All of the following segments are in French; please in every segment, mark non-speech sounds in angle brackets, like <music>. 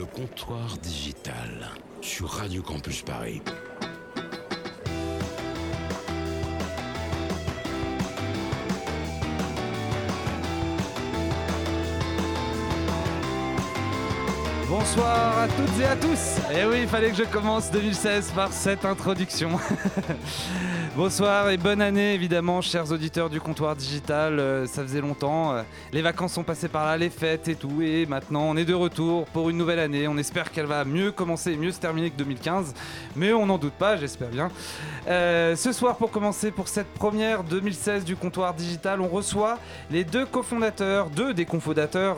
Le comptoir digital sur Radio Campus Paris. Bonsoir à toutes et à tous. Et oui, il fallait que je commence 2016 par cette introduction. <laughs> Bonsoir et bonne année évidemment, chers auditeurs du comptoir digital. Euh, ça faisait longtemps. euh, les vacances sont passées par là, les fêtes et tout. Et maintenant, on est de retour pour une nouvelle année. On espère qu'elle va mieux commencer et mieux se terminer que 2015. Mais on n'en doute pas, j'espère bien. Euh, ce soir, pour commencer, pour cette première 2016 du comptoir digital, on reçoit les deux cofondateurs, deux des cofondateurs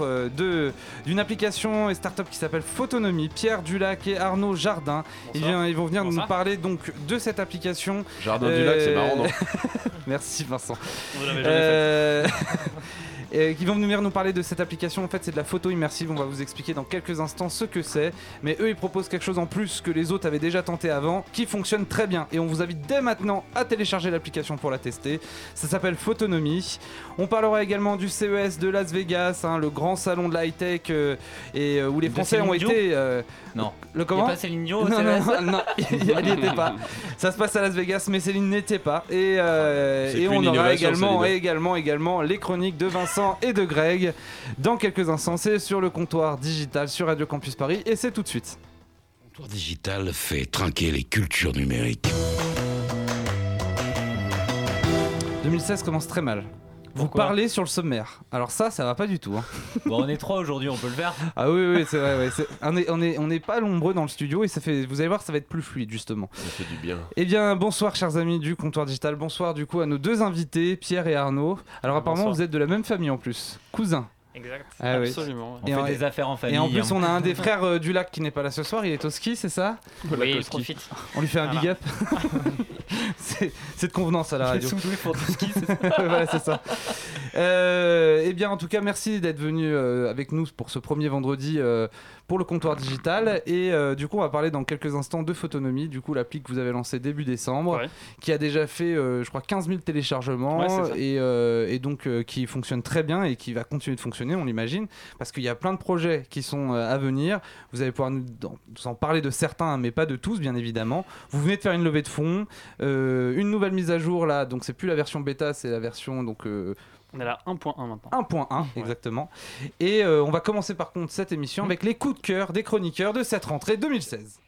d'une application et start-up qui s'appelle Photonomie, Pierre Dulac et Arnaud Jardin. Ils, viennent- ils vont venir Bonsoir. nous parler donc de cette application. Jardin Euh, du lac, c'est marrant, non <laughs> Merci Vincent. On <laughs> Euh, et qui vont venir nous parler de cette application. En fait, c'est de la photo immersive. On va vous expliquer dans quelques instants ce que c'est. Mais eux, ils proposent quelque chose en plus que les autres avaient déjà tenté avant, qui fonctionne très bien. Et on vous invite dès maintenant à télécharger l'application pour la tester. Ça s'appelle Photonomie. On parlera également du CES de Las Vegas, hein, le grand salon de la high-tech euh, et euh, où les De Français ont été. euh, Non. Le Il comment a pas Céline Dion au non, non, CES? non, non, elle n'y était pas. Ça se passe à Las Vegas, mais Céline n'était pas. Et, euh, on aura également, et également, également les chroniques de Vincent et de Greg dans quelques instants. C'est sur le comptoir digital sur Radio Campus Paris et c'est tout de suite. Le comptoir digital fait trinquer les cultures numériques. 2016 commence très mal. Vous Pourquoi parlez sur le sommaire. Alors ça, ça va pas du tout. hein. <laughs> Bon, on est trois aujourd'hui, on peut le faire. Ah oui, oui, c'est vrai. ouais, c'est- on est, on est, on est pas nombreux dans le studio et ça fait. Vous allez voir, ça va être plus fluide justement. Ça fait du bien. Eh bien, bonsoir chers amis du comptoir digital. Bonsoir du coup à nos deux invités, Pierre et Arnaud. Alors apparemment, Bonsoir. vous êtes de la même famille en plus, cousins. Exact. Ah oui. Absolument. On Et fait en- des affaires en famille. Et en plus, hein. on a un des frères euh, du lac qui n'est pas là ce soir, il est au ski, c'est ça? Oui, il profite. On lui fait un Voilà. big up. <laughs> c'est de convenance à la radio. Soufflé pour tout ski, c'est ça <laughs> voilà, c'est ça. Euh, eh bien, en tout cas, merci d'être venu euh, avec nous pour ce premier vendredi euh, pour le comptoir digital. Et euh, du coup, on va parler dans quelques instants de Photonomie, du coup, l'appli que vous avez lancée début décembre, Ouais. qui a déjà fait, euh, je crois, 15 000 téléchargements Ouais, et, euh, et donc qui fonctionne très bien et qui va continuer de fonctionner, on l'imagine, parce qu'il y a plein de projets qui sont à venir. Vous allez pouvoir nous, dans- nous en parler de certains, mais pas de tous, bien évidemment. Vous venez de faire une levée de fonds, une nouvelle mise à jour là, donc c'est plus la version bêta, c'est la version donc On est à 1.1 maintenant. 1.1 exactement. Et euh, on va commencer par contre cette émission avec les coups de cœur des chroniqueurs de cette rentrée 2016.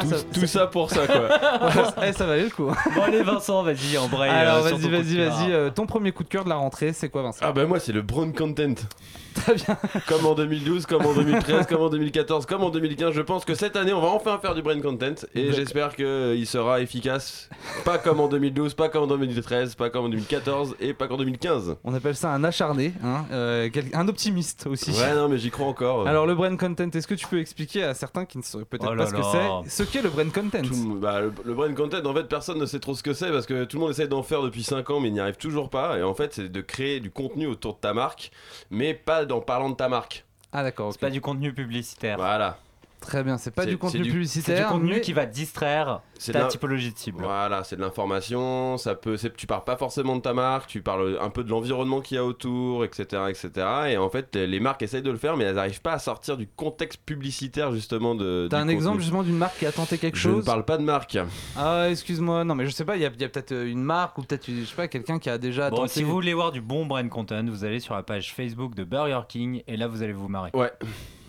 Ah, tout, ça, tout ça pour ça, quoi. ça- <laughs> eh, ça valait le coup. <laughs> Bon, allez, Vincent, vas-y, embraye. Alors euh, vas-y, vas-y, vas-y. euh, ton premier coup de cœur de la rentrée, c'est quoi Vincent? Ah bah moi, c'est le brown content. <laughs> Très bien. Comme en 2012, comme en 2013, comme en 2014, comme en 2015. Je pense que cette année, on va enfin faire du brain content. Et j'espère qu'il sera efficace. Pas comme en 2012, pas comme en 2013, pas comme en 2014 et pas qu'en 2015. On appelle ça un acharné, hein, euh, un optimiste aussi. Ouais, non, mais j'y crois encore. Alors le brain content, est-ce que tu peux expliquer à certains qui ne sauraient peut-être Oh pas ce que c'est, ce qu'est le brain content Tout bah, le, le brain content, en fait, personne ne sait trop ce que c'est parce que tout le monde essaie d'en faire depuis 5 ans, mais il n'y arrive toujours pas. Et en fait, c'est de créer du contenu autour de ta marque, mais pas en parlant de ta marque. Ah d'accord. C'est pas du contenu publicitaire. Voilà. Très bien. C'est pas du contenu du- C'est publicitaire, du contenu mais- qui va distraire C'est ta de la- typologie de cible. Voilà, c'est de l'information, ça peut, c'est- tu parles pas forcément de ta marque, tu parles un peu de l'environnement qu'il y a autour, etc., etc. Et en fait, les marques essayent de le faire, mais elles n'arrivent pas à sortir du contexte publicitaire justement de. T'as un contenu. exemple justement d'une marque qui a tenté quelque Je ne chose parle pas de marque. Ah, excuse-moi, non, mais je sais pas, il y a, peut-être euh, une marque ou peut-être, je sais pas, quelqu'un qui a déjà Bon, tenté. si vous voulez voir du bon brand content, vous allez sur la page Facebook de Burger King et là vous allez vous marrer. Ouais.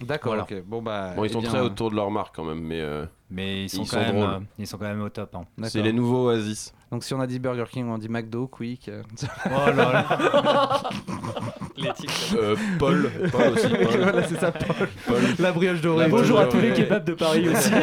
D'accord, Voilà. ok. Bon, bah. Bon, ils eh sont bien, très autour de leur marque quand même, mais euh, Mais ils sont, Ils quand, sont même, drôles. euh, ils sont quand même au top. hein. c'est les nouveaux Oasis. Donc, si on a dit Burger King, on dit McDo, Quick. euh, <laughs> Oh là là. L'éthique. Euh, Paul, Paul aussi. <laughs> Paul. voilà, c'est ça, Paul. Paul. La brioche dorée. La brioche Bonjour à tous les kebabs de Paris aussi. <laughs>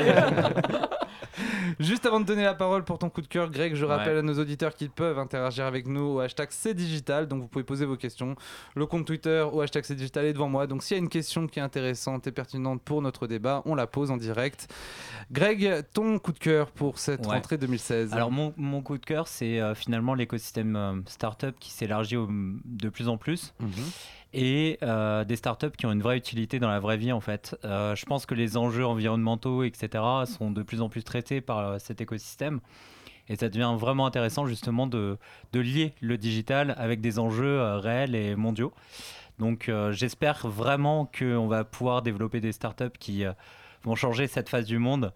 Juste avant de donner la parole pour ton coup de cœur, Greg, je rappelle Ouais. à nos auditeurs qu'ils peuvent interagir avec nous au hashtag c'est digital. Donc vous pouvez poser vos questions. Le compte Twitter au hashtag c'est digital est devant moi. Donc s'il y a une question qui est intéressante et pertinente pour notre débat, on la pose en direct. Greg, ton coup de cœur pour cette Ouais. rentrée 2016 Alors mon, mon coup de cœur, c'est euh, finalement l'écosystème euh, startup qui s'élargit de plus en plus Mhm. Et euh, des startups qui ont une vraie utilité dans la vraie vie en fait. Euh, je pense que les enjeux environnementaux, etc., sont de plus en plus traités par euh, cet écosystème. Et ça devient vraiment intéressant justement de, lier le digital avec des enjeux réels et mondiaux. Donc j'espère vraiment qu'on va pouvoir développer des startups qui vont changer cette phase du monde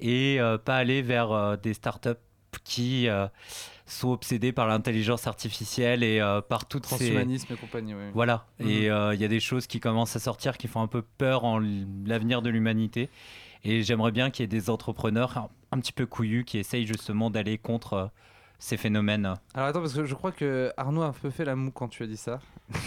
et pas aller vers des startups qui sont obsédées par l'intelligence artificielle et euh, par toutes ces... Transhumanisme et compagnie, oui. Voilà, Mhm. et euh, il y a des choses qui commencent à sortir qui font un peu peur en l'avenir de l'humanité. Et j'aimerais bien qu'il y ait des entrepreneurs un, un petit peu couillus qui essayent justement d'aller contre euh, ces phénomènes. Alors attends, parce que je crois que Arnaud a un peu fait la moue quand tu as dit ça. <laughs>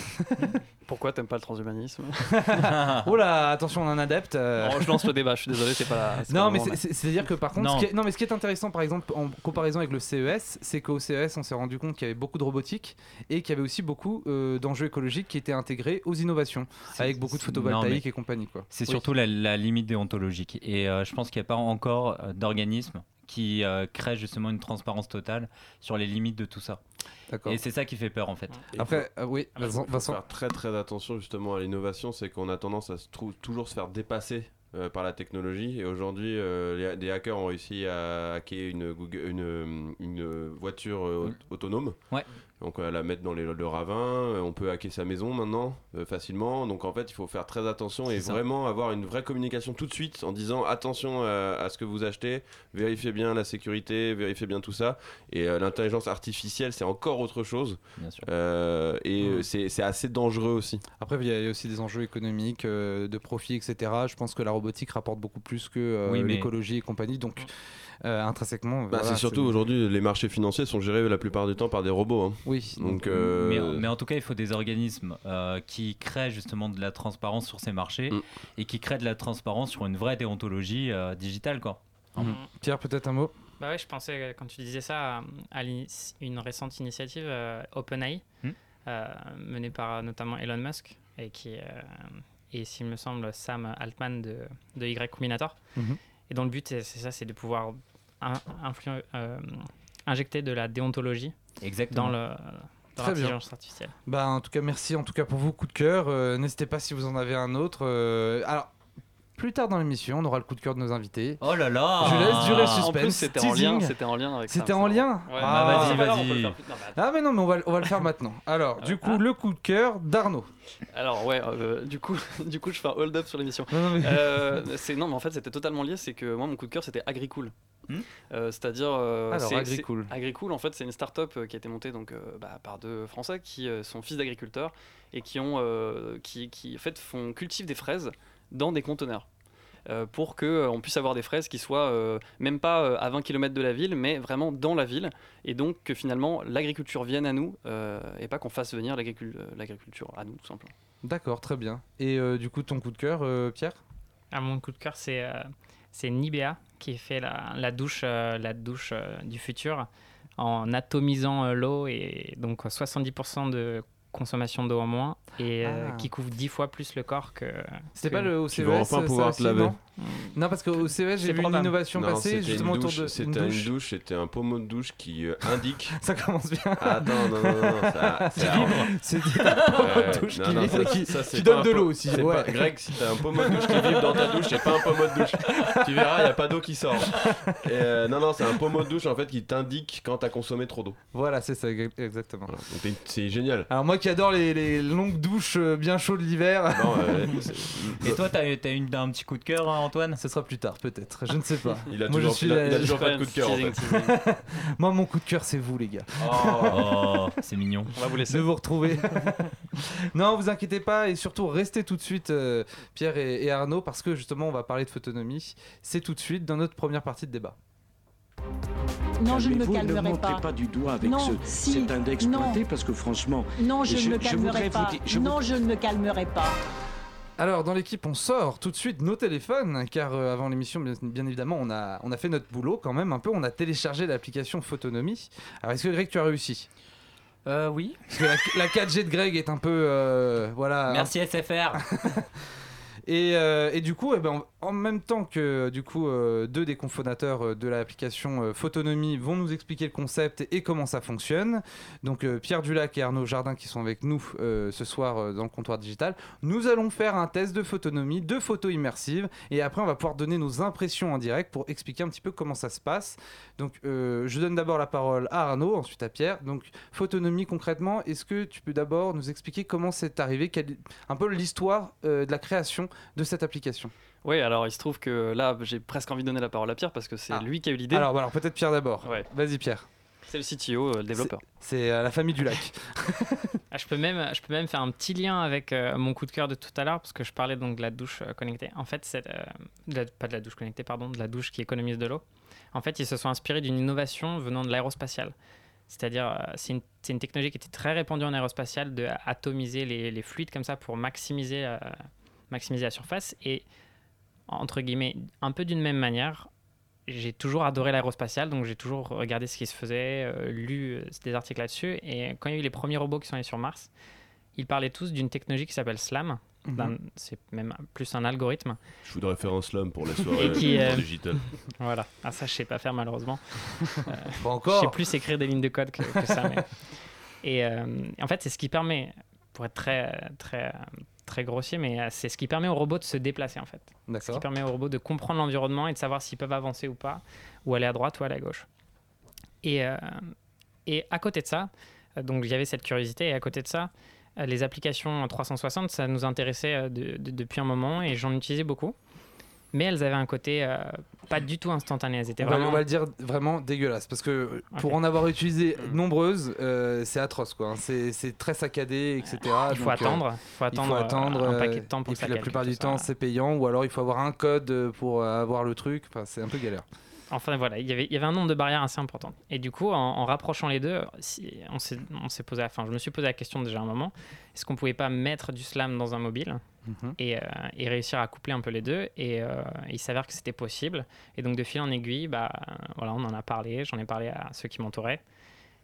Pourquoi t'aimes pas le transhumanisme? <laughs> Oh là, attention, on a un adepte. euh. Non, Je lance le débat, je suis désolé, c'est pas la. c'est pas Non, le mais moment, c'est- c'est- c'est-à-dire que par contre, Non. ce qui est, non, mais ce qui est intéressant, par exemple, en comparaison avec le CES, c'est qu'au CES, on s'est rendu compte qu'il y avait beaucoup de robotique et qu'il y avait aussi beaucoup euh, d'enjeux écologiques qui étaient intrés aux innovations, avec beaucoup de photovoltaïque et compagnie. Quoi. C'est Oui. surtout la, la limite déontologique. Et euh, je pense qu'il n'y a pas encore euh, d'organisme qui euh, crée justement une transparence totale sur les limites de tout ça. Et c'est ça qui fait peur en fait. Et Après, euh, oui, Il faut, Vincent. faut Vincent. faire très très attention justement à l'innovation, c'est qu'on a tendance à se toujours se faire dépasser euh, par la technologie. Et aujourd'hui, euh, les- des hackers ont réussi à hacker une, Google- une, une voiture euh, Mm. autonome. Ouais. Donc à la mettre dans les, le ravin, euh, on peut hacker sa maison maintenant euh, facilement. Donc en fait, il faut faire très attention et ça. vraiment avoir une vraie communication tout de suite en disant attention euh, à ce que vous achetez, vérifiez bien la sécurité, vérifiez bien tout ça. Et euh, l'intelligence artificielle, c'est encore autre chose. Bien sûr. Euh, et euh, c'est assez dangereux aussi. Après, il y a aussi des enjeux économiques, euh, de profit, etc. Je pense que la robotique rapporte beaucoup plus que euh, Oui, mais- l'écologie et compagnie. Donc, euh, intrinsèquement. Bah, voilà, c'est surtout aujourd'hui, les marchés financiers sont gérés la plupart du temps par des robots. hein. Oui. Donc, euh, Mais, mais en tout cas, il faut des organismes euh, qui créent justement de la transparence sur ces marchés Mm. et qui créent de la transparence sur une vraie déontologie euh, digitale. Quoi. Mhm. Pierre, peut-être un mot? Bah ouais, je pensais, quand tu disais ça, à, une récente initiative euh, OpenAI, euh, menée par notamment Elon Musk, et qui euh, et s'il me semble Sam Altman de, de Y Combinator. Mhm. Et dont le but, c'est ça, c'est de pouvoir in- euh, injecter de la déontologie Exactement. dans le dans Très bien. l'intelligence artificielle. Bah, en tout cas, merci en tout cas pour vos coups de cœur. Euh, N'hésitez pas si vous en avez un autre. euh, Alors, plus tard dans l'émission, on aura le coup de cœur de nos invités. Oh là là Je laisse durer le En suspense. plus, c'était en lien, c'était en lien avec ça. C'était en lien Ouais, Ah, vas-y, peut vas-y. le faire mais Ah, mais non, mais on va, on va le faire <laughs> maintenant. Alors, du coup, Ah. le coup de cœur d'Arnaud. Alors ouais, euh, du coup, <laughs> du coup, je fais un hold up sur l'émission. Non, non, mais- Euh, c'est non, mais en fait, c'était totalement lié. C'est que moi, mon coup de cœur, c'était Agricool. Hmm. Euh, C'est-à-dire, euh, Alors, Agricool. Agricool, en fait, c'est une start-up qui a été montée donc euh, bah, par deux Français qui euh, sont fils d'agriculteurs et qui ont, euh, qui, qui en fait font cultivent des fraises dans des conteneurs. euh, pour qu'on puisse avoir des fraises qui soient euh, même pas euh, à 20 km de la ville, mais vraiment dans la ville, et donc que finalement l'agriculture vienne à nous, euh, et pas qu'on fasse venir l'agricu- euh, l'agriculture à nous, tout simplement. D'accord, très bien. Et euh, du coup, ton coup de cœur, euh, Pierre? Ah, mon coup de cœur, c'est euh, c'est Nivea qui fait la, la douche, euh, la douche euh, du futur en atomisant euh, l'eau et donc 70% de consommation d'eau en moins et euh, Ah. qui couvre 10 fois plus le corps que. C'était que- pas le au Tu CES vas enfin ça pouvoir te laver. Non, non parce qu'au CES, j'ai vu une innovation Non, passer justement une autour de une c'était une douche. douche, c'était un pommeau de douche qui euh, <laughs> indique. Ça commence bien. Ah, Attends, non, non, non, ça, C'est. C'est Ouais, de douche non, qui non, ça- qui donne un de l'eau aussi, c'est ouais. pas- Greg, si t'as un pommeau de douche qui vibre dans ta douche, c'est pas un pommeau de douche. Tu verras, il a pas d'eau qui sort. Et, euh, non, non, c'est un pommeau de douche en fait qui t'indique quand t'as consommé trop d'eau. Voilà, c'est ça ex- exactement. Voilà. C'est génial. Alors moi qui adore les, les longues douches euh, bien chaudes l'hiver, Non, euh, <laughs> Et toi, t'as as une, un petit coup de cœur, hein, Antoine ce sera plus tard peut-être. Je ne sais pas. il a Moi, je toujours, suis il a- la- il a toujours pas de coup de cœur en fait. <laughs> Moi mon coup de cœur c'est vous les gars. Oh, <laughs> c'est mignon. On va vous laisser. de vous retrouver. <laughs> non, vous inquiétez pas et surtout restez tout de suite euh, Pierre et, et Arnaud parce que justement on va parler de photonomie. C'est tout de suite dans notre première partie de débat. Non, je ne me calmerai Ne montrez pas. pas du doigt avec Non, ce, si, cet index non. pointé parce que franchement, Non, je, ne me calmerai pas. non, je ne me calmerai pas. Alors dans l'équipe on sort tout de suite nos téléphones car euh, avant l'émission bien, bien évidemment on a, on a fait notre boulot quand même un peu, on a téléchargé l'application Photonomie. Alors est-ce que Greg tu as réussi? Euh, oui. Parce que la, la 4G de Greg est un peu... euh, voilà. Merci SFR. <laughs> Et, euh, et du coup, eh ben, en même temps que du coup, euh, deux des cofondateurs euh, de l'application Photonomie vont nous expliquer le concept et, comment ça fonctionne. Donc Pierre Dulac et Arnaud Jardin qui sont avec nous ce soir dans le comptoir digital. Nous allons faire un test de photonomie, de photos immersives, et après on va pouvoir donner nos impressions en direct pour expliquer un petit peu comment ça se passe. Donc je donne d'abord la parole à Arnaud, ensuite à Pierre. Donc photonomie concrètement, est-ce que tu peux d'abord nous expliquer comment c'est arrivé, un peu l'histoire de la création de cette application Oui, alors il se trouve que là, j'ai presque envie de donner la parole à Pierre parce que c'est Ah. lui qui a eu l'idée. Alors, voilà, peut-être Pierre d'abord. Ouais. Vas-y Pierre, C'est le CTO, euh, le développeur. c'est euh, la famille du lac. <laughs> <laughs> Ah, je, peux même, je peux même faire un petit lien avec euh, mon coup de cœur de tout à l'heure, parce que je parlais donc de la douche euh, connectée. En fait, c'est, euh, pas de la douche connectée, pardon, de la douche qui économise de l'eau. En fait, ils se sont inspirés d'une innovation venant de l'aérospatiale. C'est-à-dire, c'est une, c'est une technologie qui était très répandue en aérospatiale de atomiser les, les fluides comme ça pour maximiser, euh, maximiser la surface. Et, entre guillemets, un peu d'une même manière, j'ai toujours adoré l'aérospatiale, donc j'ai toujours regardé ce qui se faisait, euh, lu euh, des articles là-dessus. Et quand il y a eu les premiers robots qui sont allés sur Mars, ils parlaient tous d'une technologie qui s'appelle SLAM. Mhm. C'est même plus un algorithme. Je voudrais faire un slam pour la soirée Et qui, euh, digitale. <laughs> Voilà. Ah, ça, je sais pas faire malheureusement. <laughs> Pas Je sais encore. plus écrire des lignes de code que, que ça. mais- Et euh, en fait, c'est ce qui permet, pour être très, très, très grossier, mais euh, c'est ce qui permet aux robots de se déplacer en fait. Ce qui permet aux robots de comprendre l'environnement et de savoir s'ils peuvent avancer ou pas, ou aller à droite ou aller à gauche. Et, euh, et à côté de ça, euh, donc il y avait cette curiosité, et à côté de ça, les applications 360, ça nous intéressait de- de- depuis un moment et j'en utilisais beaucoup. Mais elles avaient un côté euh, pas du tout instantané. Elles étaient On va, vraiment. on va le dire vraiment dégueulasse parce que pour en avoir utilisé <laughs> nombreuses, euh, c'est atroce quoi. hein. C'est c'est très saccadé, etc. Il faut Donc, euh, attendre. Il faut il attendre, faut euh, attendre un euh, paquet de temps pour et que ça puis la plupart du temps c'est payant ou alors il faut avoir un code euh, pour euh, avoir le truc. Enfin, c'est un peu galère. Enfin voilà, il y, avait, il y avait un nombre de barrières assez important. Et du coup, en, en rapprochant les deux, si, on s'est posé, enfin, je me suis posé la question déjà un moment est-ce qu'on pouvait pas mettre du slam dans un mobile Mhm. et, euh, et réussir à coupler un peu les deux Et euh, il s'avère que c'était possible. Et donc de fil en aiguille, bah, voilà, on en a parlé, j'en ai parlé à ceux qui m'entouraient.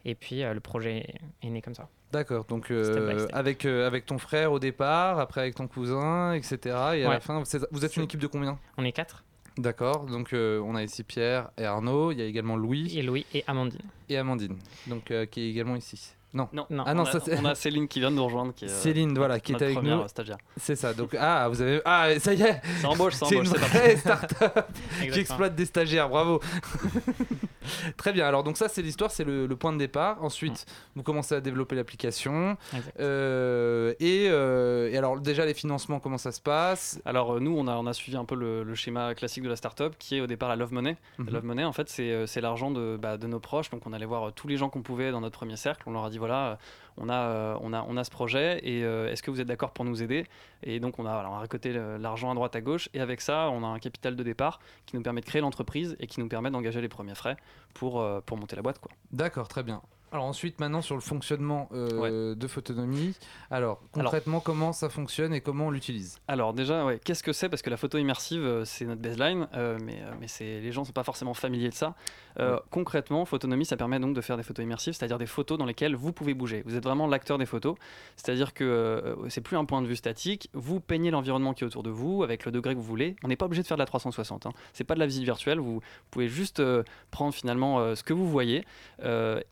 Et puis euh, le projet est né comme ça. D'accord. Donc euh, Step by step. avec euh, avec ton frère au départ, après avec ton cousin, etc. Et à la fin, vous êtes une équipe de combien? On est quatre, D'accord. Donc euh, on a ici Pierre et Arnaud. Il y a également Louis et Louis et Amandine. et Amandine. Donc euh, qui est également ici. Non. Non, Non. Ah non, on, ça, a, c'est- on a Céline qui vient de nous rejoindre. Qui est, euh, Céline, voilà, qui est avec première nous. stagiaire. C'est ça. Donc ah, vous avez ah ça y est, C'est embauche, c'est une embauche. c'est parti. vraie start-up qui exploite des stagiaires. Bravo. <laughs> Très bien. Alors donc ça c'est l'histoire, c'est le, le point de départ. Ensuite, vous commencez à développer l'application. Exact. Euh, et, euh, et alors déjà les financements, comment ça se passe? Alors euh, nous, on a, on a suivi un peu le, le schéma classique de la startup, qui est au départ la Love Money. Mhm. La Love Money, en fait, c'est c'est l'argent de, bah, de nos proches. Donc on allait voir tous les gens qu'on pouvait dans notre premier cercle. On leur a dit voilà, euh, on a, ce projet et euh, est-ce que vous êtes d'accord pour nous aider? Et donc on a, récolté l'argent à droite à gauche et avec ça, on a un capital de départ qui nous permet de créer l'entreprise et qui nous permet d'engager les premiers frais pour, euh, pour monter la boîte. D'accord, très bien. Alors ensuite, maintenant sur le fonctionnement euh, de Photonomie. Alors concrètement, comment ça fonctionne et comment on l'utilise? Alors déjà, ouais, qu'est-ce que c'est? Parce que la photo immersive, euh, c'est notre baseline, euh, mais, mais c'est, les gens ne sont pas forcément familiers de ça. Euh, Concrètement, Photonomie, ça permet donc de faire des photos immersives, c'est-à-dire des photos dans lesquelles vous pouvez bouger. Vous êtes vraiment l'acteur des photos, c'est-à-dire que c'est plus un point de vue statique, vous peignez l'environnement qui est autour de vous avec le degré que vous voulez. On n'est pas obligé de faire de la 360, hein. c'est pas de la visite virtuelle, vous pouvez juste prendre finalement ce que vous voyez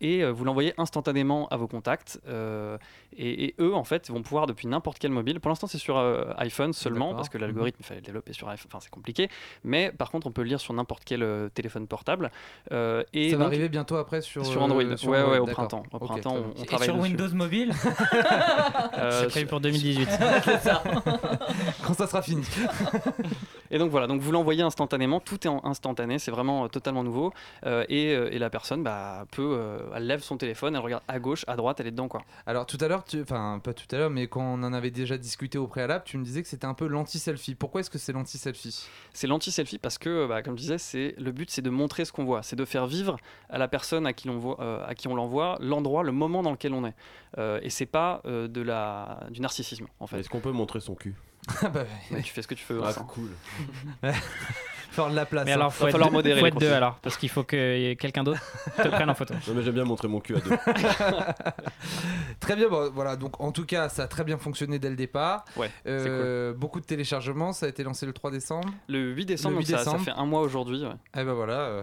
et vous l'envoyer instantanément à vos contacts. euh, et, et eux, en fait, vont pouvoir depuis n'importe quel mobile. Pour l'instant, c'est sur euh, iPhone seulement parce que l'algorithme, il fallait le développer sur iPhone. Enfin, c'est compliqué. Mais par contre, on peut le lire sur n'importe quel euh, téléphone portable. Euh, et Ça va donc, arriver bientôt après sur, sur euh, Android. sur ouais, ouais, au printemps. Au printemps, on, bien. on Et travaille sur dessus. Windows Mobile <laughs> Euh, C'est prévu pour 2018. <laughs> <laughs> Quand ça sera fini. Et donc voilà, donc vous l'envoyez instantanément, tout est en instantané, c'est vraiment euh, totalement nouveau. Euh, et, euh, et la personne bah, peut, euh, elle lève son téléphone, elle regarde à gauche, à droite, elle est dedans quoi. Alors tout à l'heure, tu... enfin pas tout à l'heure, mais quand on en avait déjà discuté au préalable, tu me disais que c'était un peu l'anti-selfie. Pourquoi est-ce que c'est l'anti-selfie? C'est l'anti-selfie parce que, bah, comme je disais, c'est le but, c'est de montrer ce qu'on voit, c'est de faire vivre à la personne à qui l'on voit, euh, à qui on l'envoie, l'endroit, le moment dans lequel on est. Euh, et c'est pas euh, de la du narcissisme en fait. Est-ce qu'on peut montrer son cul? <laughs> Ah bah, Mais tu fais ce que tu veux. Ah, cool. <laughs> Faire de la place. Mais hein. alors, faut Va être, falloir deux, modérer faut être deux alors, parce qu'il faut que quelqu'un d'autre te <laughs> prenne en photo. Non, mais j'aime bien montrer mon cul à deux. <laughs> Très bien, bon, voilà, donc en tout cas, ça a très bien fonctionné dès le départ. Ouais, Euh, Beaucoup de téléchargements, ça a été lancé le 3 décembre. Le 8 décembre, Le donc 8 ça- Ça, décembre. fait un mois aujourd'hui. ouais. Eh ben voilà, euh,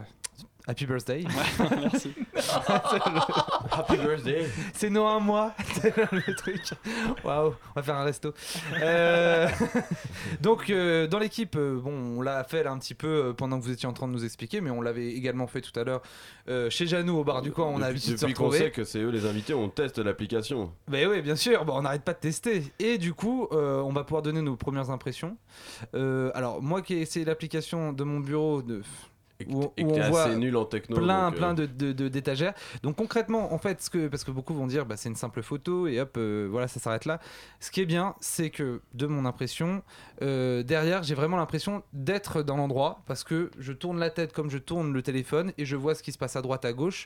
happy birthday. <laughs> Merci. Happy birthday. C'est nous un mois, <laughs> c'est le truc. Waouh, on va faire un resto. Euh, <laughs> Donc, euh, dans l'équipe, euh, bon, on l'a fait là un petit peu euh, pendant que vous étiez en train de nous expliquer, mais on l'avait également fait tout à l'heure euh, chez Janou au bar du coin. On a Depuis- Depuis qu'on sait que c'est eux les invités, on teste l'application. Ben oui, bien sûr, bon, on n'arrête pas de tester. Et du coup, euh, on va pouvoir donner nos premières impressions. Euh, alors, moi qui ai essayé l'application de mon bureau, de, Où- et où on voit nul en techno. plein, euh, plein de, de- de- d'étagères. Donc concrètement, en fait, ce que, parce que beaucoup vont dire, bah, c'est une simple photo et hop, euh, voilà, ça s'arrête là. Ce qui est bien, c'est que de mon impression, euh, derrière, j'ai vraiment l'impression d'être dans l'endroit parce que je tourne la tête comme je tourne le téléphone et je vois ce qui se passe à droite, à gauche.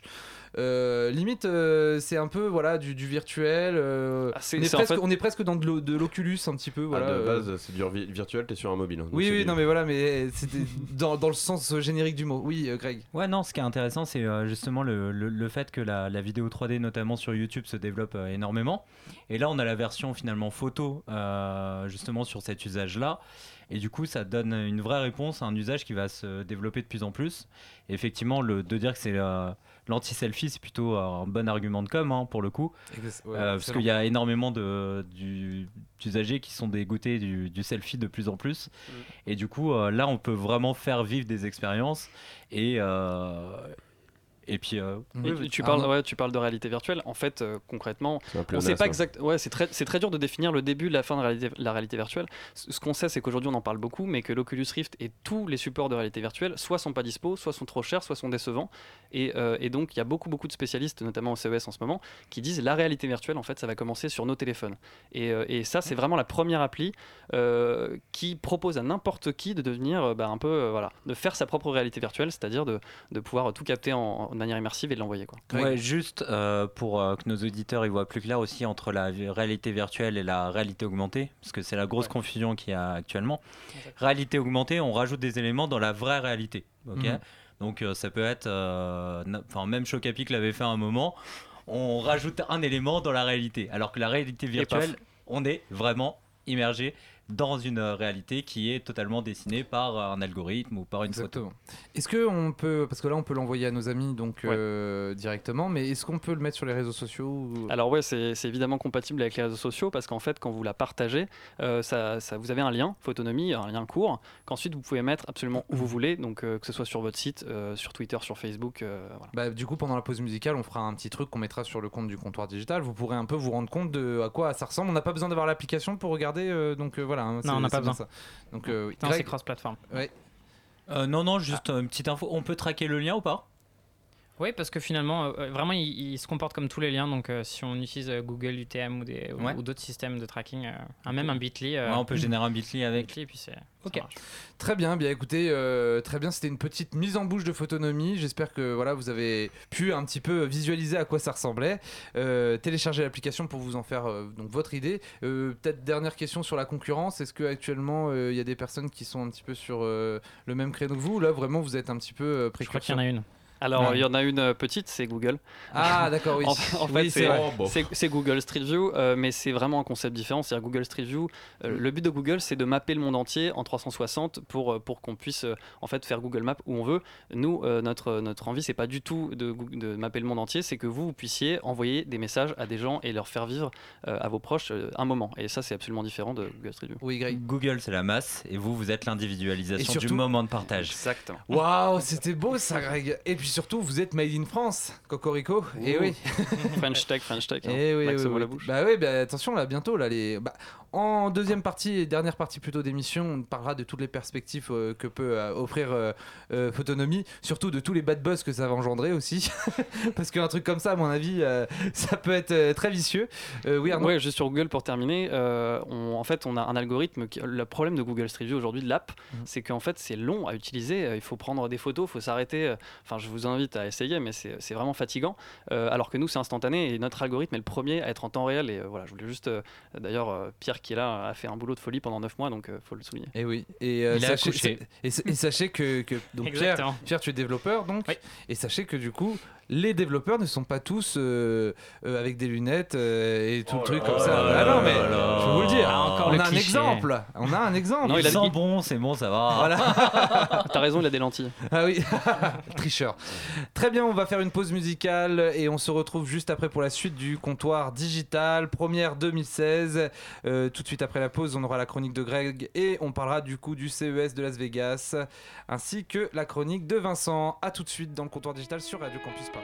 Euh, limite, euh, c'est un peu voilà du, du virtuel. euh, Ah, on, est en presque, fait- on est presque dans de, l'o- de l'Oculus un petit peu. ah, Voilà, de euh, base, c'est du vi- virtuel, t'es sur un mobile. hein, oui, oui, du- non, mais voilà, mais c'était dans, dans le sens générique du mot. Oui, euh, Greg. Ouais, non, ce qui est intéressant, c'est euh, justement le, le- fait que la, vidéo 3D, notamment sur YouTube, se développe euh, énormément. Et là, on a la version finalement photo, justement sur cet usage-là. Et du coup, ça donne une vraie réponse à un usage qui va se développer de plus en plus. Effectivement, le, de dire que c'est l'anti-selfie, c'est plutôt un bon argument de com, hein, pour le coup. Euh, parce qu'il y a énormément d'usagers qui sont dégoûtés du, du selfie de plus en plus. Et du coup, euh, là, on peut vraiment faire vivre des expériences. Et, euh, et puis, euh, Oui, tu- oui. tu, Ah, parles, non. ouais, tu parles de réalité virtuelle. En fait, euh, concrètement, on sait pas exact. Ouais, c'est très, c'est très dur de définir le début, la fin de réalité- la réalité virtuelle. Ce ce qu'on sait, c'est qu'aujourd'hui, on en parle beaucoup, mais que l'Oculus Rift et tous les supports de réalité virtuelle, soit sont pas dispo, soit sont trop chers, soit sont décevants. Et, euh, et donc, il y a beaucoup, beaucoup de spécialistes, notamment au CES en ce moment, qui disent la réalité virtuelle, en fait, ça va commencer sur nos téléphones. Et, euh, et ça, c'est vraiment la première appli euh, qui propose à n'importe qui de devenir bah, un peu, euh, voilà, de faire sa propre réalité virtuelle, c'est-à-dire de, de pouvoir tout capter en, en manière immersive et de l'envoyer. Quoi. Ouais, juste euh, pour euh, que nos auditeurs y voient plus clair aussi entre la réalité virtuelle et la réalité augmentée, parce que c'est la grosse Ouais. confusion qu'il y a actuellement. Réalité augmentée, on rajoute des éléments dans la vraie réalité. ok Mhm. Donc euh, ça peut être, euh, enfin même Chocapic l'avait fait à un moment, on rajoute un élément dans la réalité, alors que la réalité virtuelle, on est vraiment immergé dans une euh, réalité qui est totalement dessinée par euh, un algorithme ou par une photo. Exactement. Est-ce que on peut, parce que là on peut l'envoyer à nos amis donc Ouais. euh, directement, mais est-ce qu'on peut le mettre sur les réseaux sociaux ou- Alors ouais, c'est évidemment compatible avec les réseaux sociaux parce qu'en fait, quand vous la partagez, euh, ça, ça- vous avez un lien, Photonomie, un lien court, qu'ensuite vous pouvez mettre absolument où vous voulez, donc euh, que ce soit sur votre site, euh, sur Twitter, sur Facebook, euh, voilà. Bah, du coup, pendant la pause musicale, on fera un petit truc qu'on mettra sur le compte du comptoir digital. Vous pourrez un peu vous rendre compte de à quoi ça ressemble. On n'a pas besoin d'avoir l'application pour regarder, euh, donc euh, voilà. hein, c'est- on n'a pas besoin. ça. Donc, euh, oui. Non, Greg, c'est cross-platform. Euh, non, non, juste une petite info. On peut traquer le lien ou pas? Oui, parce que finalement, euh, vraiment, il, il se comporte comme tous les liens. Donc, euh, si on utilise euh, Google UTM ou, des- ou- Ouais. ou d'autres systèmes de tracking, euh, un- même un Bitly, euh, Ouais, On peut générer un bitly avec. Bitly, et puis c'est. Ok. Très bien, bien écoutez, euh, très bien. C'était une petite mise en bouche de photonomie. J'espère que voilà, vous avez pu un petit peu visualiser à quoi ça ressemblait. Euh, télécharger l'application pour vous en faire euh, donc votre idée. Euh, Peut-être dernière question sur la concurrence. Est-ce que actuellement euh, il y a des personnes qui sont un petit peu sur euh, le même créneau que vous? Ou Là, vraiment, vous êtes un petit peu euh, Je crois qu'il y précurseur. en a une. Alors Ouais. il y en a une euh, petite, c'est Google. Ah, <laughs> d'accord, oui. En, en fait, Oui, c'est vrai. Oh, c'est- Google Street View, euh, mais c'est vraiment un concept différent. C'est-à-dire Google Street View, euh, le but de Google, c'est de mapper le monde entier en 360 pour, pour qu'on puisse euh, en fait faire Google Maps où on veut. Nous, euh, notre, notre envie, c'est pas du tout de, mapper le monde entier, c'est que vous, vous puissiez envoyer des messages à des gens et leur faire vivre euh, à vos proches euh, un moment. Et ça, c'est absolument différent de Google Street View. Oui, Greg. Google, c'est la masse, et vous, vous êtes l'individualisation du moment de partage. Exactement. Waouh, c'était beau ça, Greg. Et puis surtout, vous êtes made in France, Cocorico. Et Ouh. oui. <laughs> French Tech, French Tech. hein. Eh oui, oui, oui. la bouche. Bah oui, bah attention là, bientôt là, les. bah, en deuxième partie et dernière partie plutôt d'émission, on parlera de toutes les perspectives euh, que peut euh, offrir euh, euh, Photonomie, surtout de tous les bad buzz que ça va engendrer aussi, <laughs> parce qu'un truc comme ça, à mon avis, ça peut être très vicieux. Oui, Arnaud. Ouais, juste sur Google pour terminer, on- en fait, on a un algorithme. Qui, le problème de Google Street View aujourd'hui, de l'app, Mhm. c'est qu'en fait, c'est long à utiliser. Il faut prendre des photos, il faut s'arrêter. Enfin, je vous invite à essayer, mais c'est vraiment fatigant. Alors que nous, c'est instantané et notre algorithme est le premier à être en temps réel. Et voilà, je voulais juste, qui là a fait un boulot de folie pendant 9 mois, donc il faut le souligner. Et oui, et, euh, sachez, et, sachez que, Pierre, tu es développeur donc, et sachez que du coup les développeurs ne sont pas tous euh, euh, avec des lunettes euh, et tout le truc comme ça. ah non, mais je vais vous le dire. Ah, on a un exemple. On a un exemple. Non, il, bon, c'est bon, ça va. Voilà. <laughs> T'as raison, il a des lentilles. Ah oui, <laughs> tricheur. Très bien, on va faire une pause musicale et on se retrouve juste après pour la suite du comptoir digital, première 2016. tout de suite après la pause, on aura la chronique de Greg et on parlera du coup du CES de Las Vegas ainsi que la chronique de Vincent. À tout de suite dans le comptoir digital sur Radio Campus Paris.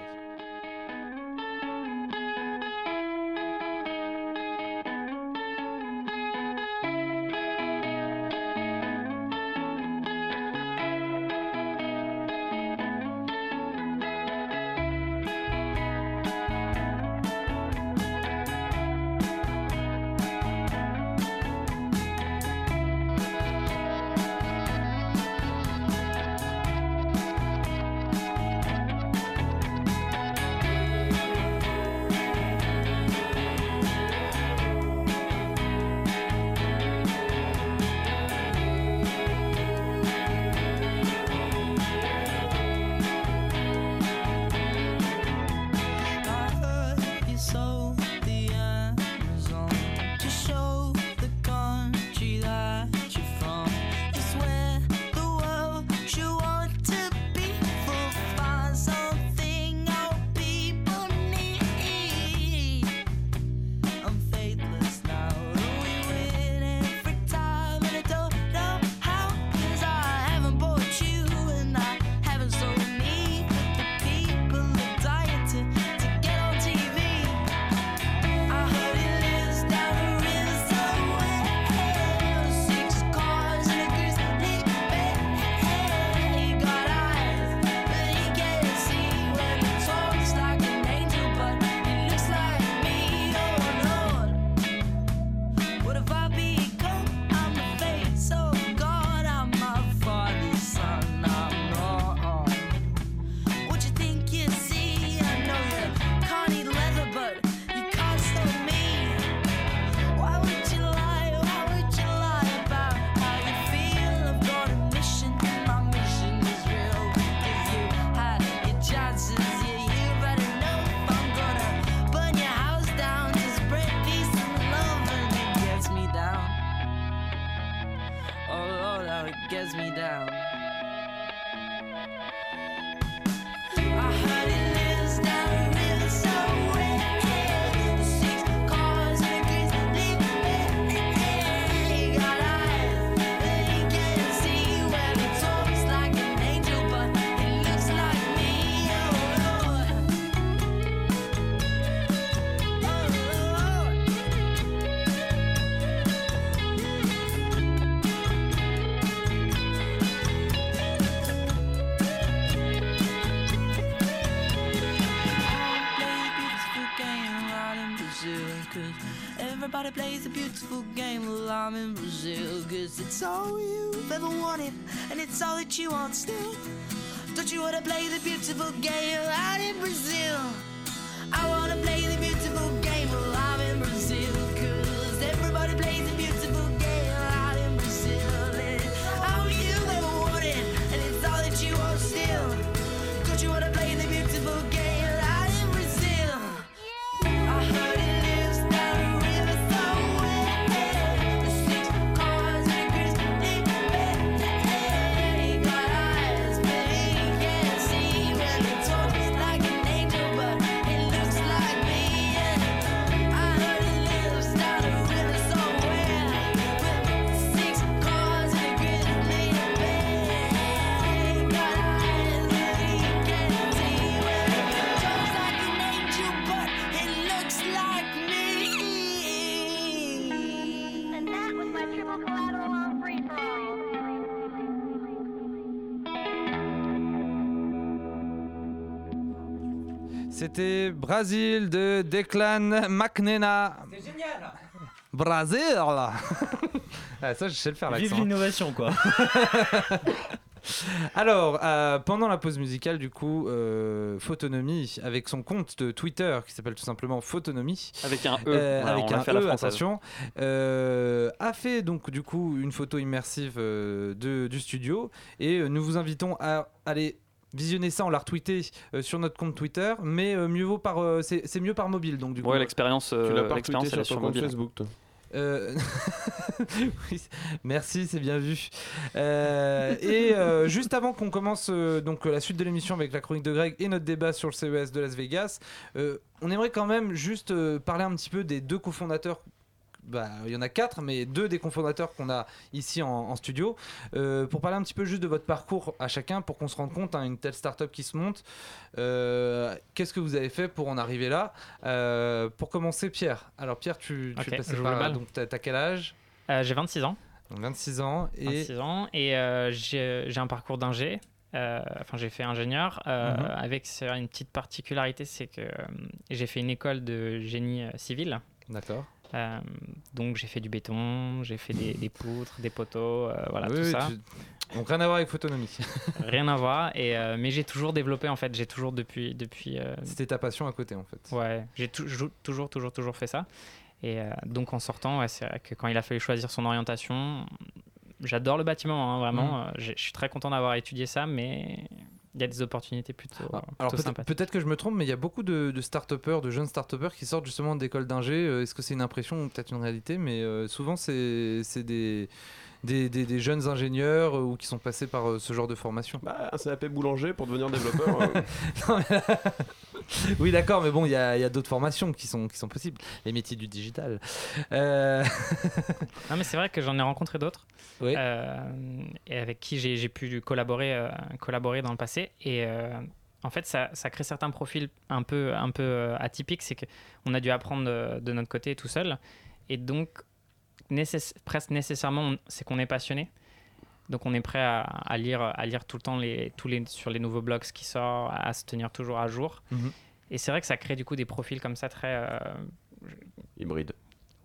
all you've ever wanted, and it's all that you want still. Don't you wanna play the beautiful game out in Brazil? C'était Brasil de Declan McNena. C'est génial. Brasil <laughs> ah, Ça, je sais le faire l'accent. Vive l'innovation, quoi. <laughs> Alors, euh, pendant la pause musicale, du coup, euh, Photonomie, avec son compte de Twitter qui s'appelle tout simplement Photonomie, avec un E, euh, avec un fait e, la attention, euh, a fait donc du coup une photo immersive du studio. Et nous vous invitons à aller visionner ça, on l'a retweeté euh, sur notre compte Twitter, mais euh, mieux vaut par, euh, c'est c'est mieux par mobile donc du coup. Ouais, l'expérience, Tu l'as pas l'expérience, retweeté elle est sur sur ton compte mobile. Facebook, toi Euh, <laughs> oui, merci, c'est bien vu. Euh, et euh, juste avant qu'on commence euh, donc la suite de l'émission avec la chronique de Greg et notre débat sur le CES de Las Vegas, euh, on aimerait quand même juste euh, parler un petit peu des deux cofondateurs. Bah, il y en a quatre, mais deux des cofondateurs qu'on a ici en, en studio, Euh, pour parler un petit peu juste de votre parcours à chacun, pour qu'on se rende compte à une telle startup qui se monte. Euh, Qu'est-ce que vous avez fait pour en arriver là? Euh, Pour commencer, Pierre. Alors Pierre, tu, tu Ok, es passé par donc t'as t'as quel âge? J'ai 26 ans. Donc, 26 ans et 26 ans et j'ai j'ai un parcours d'ingé. Euh, Enfin, j'ai fait ingénieur euh, Mhm. avec une petite particularité, c'est que euh, j'ai fait une école de génie civil. d'accord. Euh, donc j'ai fait du béton, j'ai fait des, des poutres, des poteaux, euh, voilà Oui, tout ça. tu- Donc rien à voir avec Photonomie. <laughs> Rien à voir. Et euh, mais j'ai toujours développé en fait. J'ai toujours depuis depuis C'était ta passion à côté en fait. Ouais, j'ai toujours, toujours, toujours, toujours fait ça. Et donc en sortant, ouais, c'est vrai que quand il a fallu choisir son orientation, j'adore le bâtiment, hein, vraiment. J'ai- Je suis très content d'avoir étudié ça, mais il y a des opportunités plutôt, Ah, plutôt Alors peut-être que je me trompe, mais il y a beaucoup de, de start-upers, de jeunes start-upers qui sortent justement d'école d'ingé. Euh, Est-ce que c'est une impression ou peut-être une réalité Mais euh, souvent c'est c'est des, des, des- des jeunes ingénieurs euh, ou qui sont passés par euh, ce genre de formation. Bah, un CAP boulanger pour devenir développeur. <laughs> euh, Non, mais- <laughs> oui d'accord, mais bon, il y a, il y a d'autres formations qui sont, qui sont possibles. Les métiers du digital. Euh, <laughs> Non, mais c'est vrai que j'en ai rencontré d'autres Oui. euh, et avec qui j'ai j'ai pu collaborer, euh, collaborer dans le passé. Et euh, en fait, ça, ça crée certains profils un peu, un peu atypiques. C'est qu'on a dû apprendre de, de notre côté tout seul. Et donc, nécess- presque nécessairement, c'est qu'on est passionné. Donc on est prêt à, à lire, à lire tout le temps les, tous les, sur les nouveaux blogs qui sortent, à se tenir toujours à jour. Mhm. Et c'est vrai que ça crée du coup des profils comme ça très euh, hybride.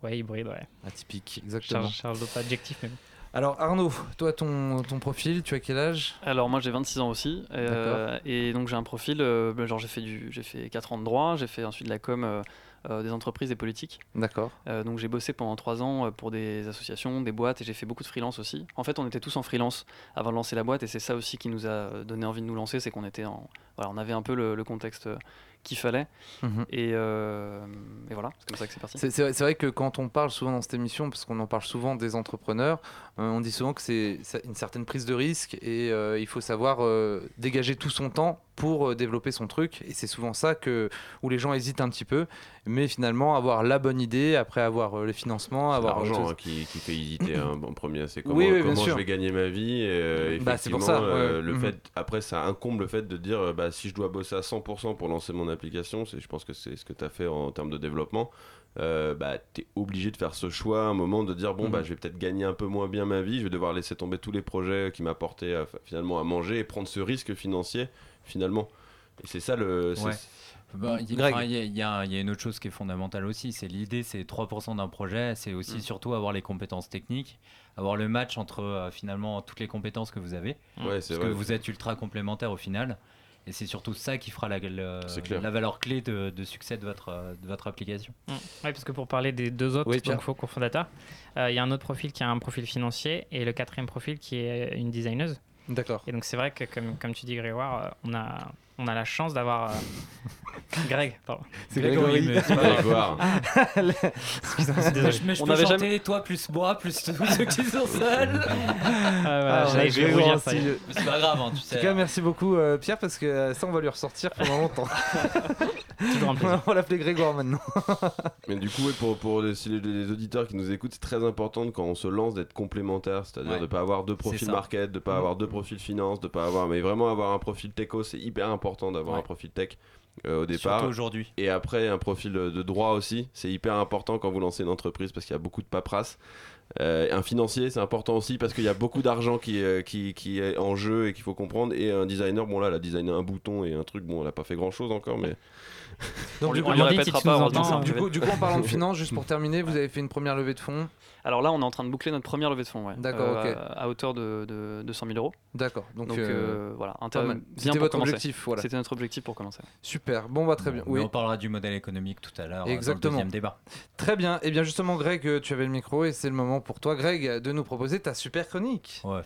ouais, hybrides. Ouais. atypique, exactement. mais bon. Alors Arnaud, toi ton, ton profil, tu as quel âge? Alors moi j'ai 26 ans aussi euh, et donc j'ai un profil euh, bah, genre j'ai fait du j'ai fait 4 ans de droit, j'ai fait ensuite de la com euh, des entreprises et politiques. D'accord. Euh, donc j'ai bossé pendant 3 ans euh, pour des associations, des boîtes et j'ai fait beaucoup de freelance aussi. En fait, on était tous en freelance avant de lancer la boîte et c'est ça aussi qui nous a euh, donné envie de nous lancer, c'est qu'on était en voilà, on avait un peu le, le contexte euh, qu'il fallait Mhm. et, euh, et voilà, c'est comme ça que c'est parti. C'est vrai, que quand on parle souvent dans cette émission, parce qu'on en parle souvent des entrepreneurs, euh, on dit souvent que c'est une certaine prise de risque et euh, il faut savoir euh, dégager tout son temps pour euh, développer son truc. Et c'est souvent ça que, où les gens hésitent un petit peu. Mais finalement, avoir la bonne idée, après avoir euh, les financements, C'est avoir... l'argent hein, qui, qui fait hésiter hein, en premier. C'est comment, Oui, oui, bien comment je vais gagner ma vie. Et, euh, Bah, c'est pour effectivement, ça, euh, ouais. le Mhm. fait, après, ça incombe le fait de dire euh, bah, si je dois bosser à 100% pour lancer mon application, c'est, je pense que c'est ce que tu as fait en, termes de développement. Euh, bah, tu es obligé de faire ce choix à un moment de dire bon Mhm. bah je vais peut-être gagner un peu moins bien ma vie je vais devoir laisser tomber tous les projets qui m'apportaient euh, finalement à manger et prendre ce risque financier finalement et c'est ça le Ouais. Bah, il y, a- Greg. enfin, il y a- il y a il y a une autre chose qui est fondamentale aussi, c'est l'idée, c'est 3% d'un projet, c'est aussi Mm. surtout avoir les compétences techniques, avoir le match entre euh, finalement toutes les compétences que vous avez, ouais, parce vrai que vous êtes ultra complémentaires au final, et c'est surtout ça qui fera la, valeur clé de, de succès de votre, de votre application. Mm. Ouais, parce que pour parler des deux autres Oui, donc, faux cofondateurs, euh, il y a un autre profil qui a un profil financier et le quatrième profil qui est une designeuse. D'accord. Et donc c'est vrai que comme, comme tu dis Grégoire, euh, on a, on a la chance d'avoir... euh, <laughs> Greg, pardon. C'est Grégory, Grégory. mais- Grégoire. <laughs> Désolé. Mais je On peux chanter, toi plus moi, plus tous ceux qui sont seuls. Ah, voilà, Ah, je vais rougir, c'est pas grave, hein, tu En sais. tout cas, merci beaucoup euh, Pierre parce que euh, ça on va lui ressortir pendant longtemps. <laughs> Toujours un plaisir. on va l'appeler Grégoire maintenant. Mais du coup, ouais, pour, pour les, si les, les auditeurs qui nous écoutent, c'est très important de, quand on se lance d'être complémentaire, c'est-à-dire Ouais. de ne pas avoir deux profils market, de ne pas avoir deux profils finance, de pas avoir, mais vraiment avoir un profil techo, c'est hyper important d'avoir Ouais. un profil tech euh, au Surtout départ. aujourd'hui. Et après, un profil de droit aussi, c'est hyper important quand vous lancez une entreprise parce qu'il y a beaucoup de paperasse. Euh, un financier, c'est important aussi parce qu'il y a beaucoup d'argent qui, euh, qui, qui est en jeu et qu'il faut comprendre. Et un designer, bon là, elle a designé un bouton et un truc, bon, elle a pas fait grand chose encore, mais. <laughs> Donc, on du lui- coup, on répétera pas, en du coup, du coup, en parlant de <laughs> finance, juste pour terminer, vous avez fait une première levée de fonds. Alors là, on est en train de boucler notre première levée de fonds, ouais. D'accord, Euh, ok. à, à hauteur de, de, de 100 000 euros. D'accord. Donc, Donc, euh, euh, voilà, C'était votre commencer. objectif, voilà. C'était notre objectif pour commencer. Super. Bon, bah très bien. Oui. on parlera du modèle économique tout à l'heure Exactement. dans le deuxième débat. Très bien. Et bien justement, Greg, tu avais le micro et c'est le moment pour toi, Greg, de nous proposer ta super chronique. Ouais.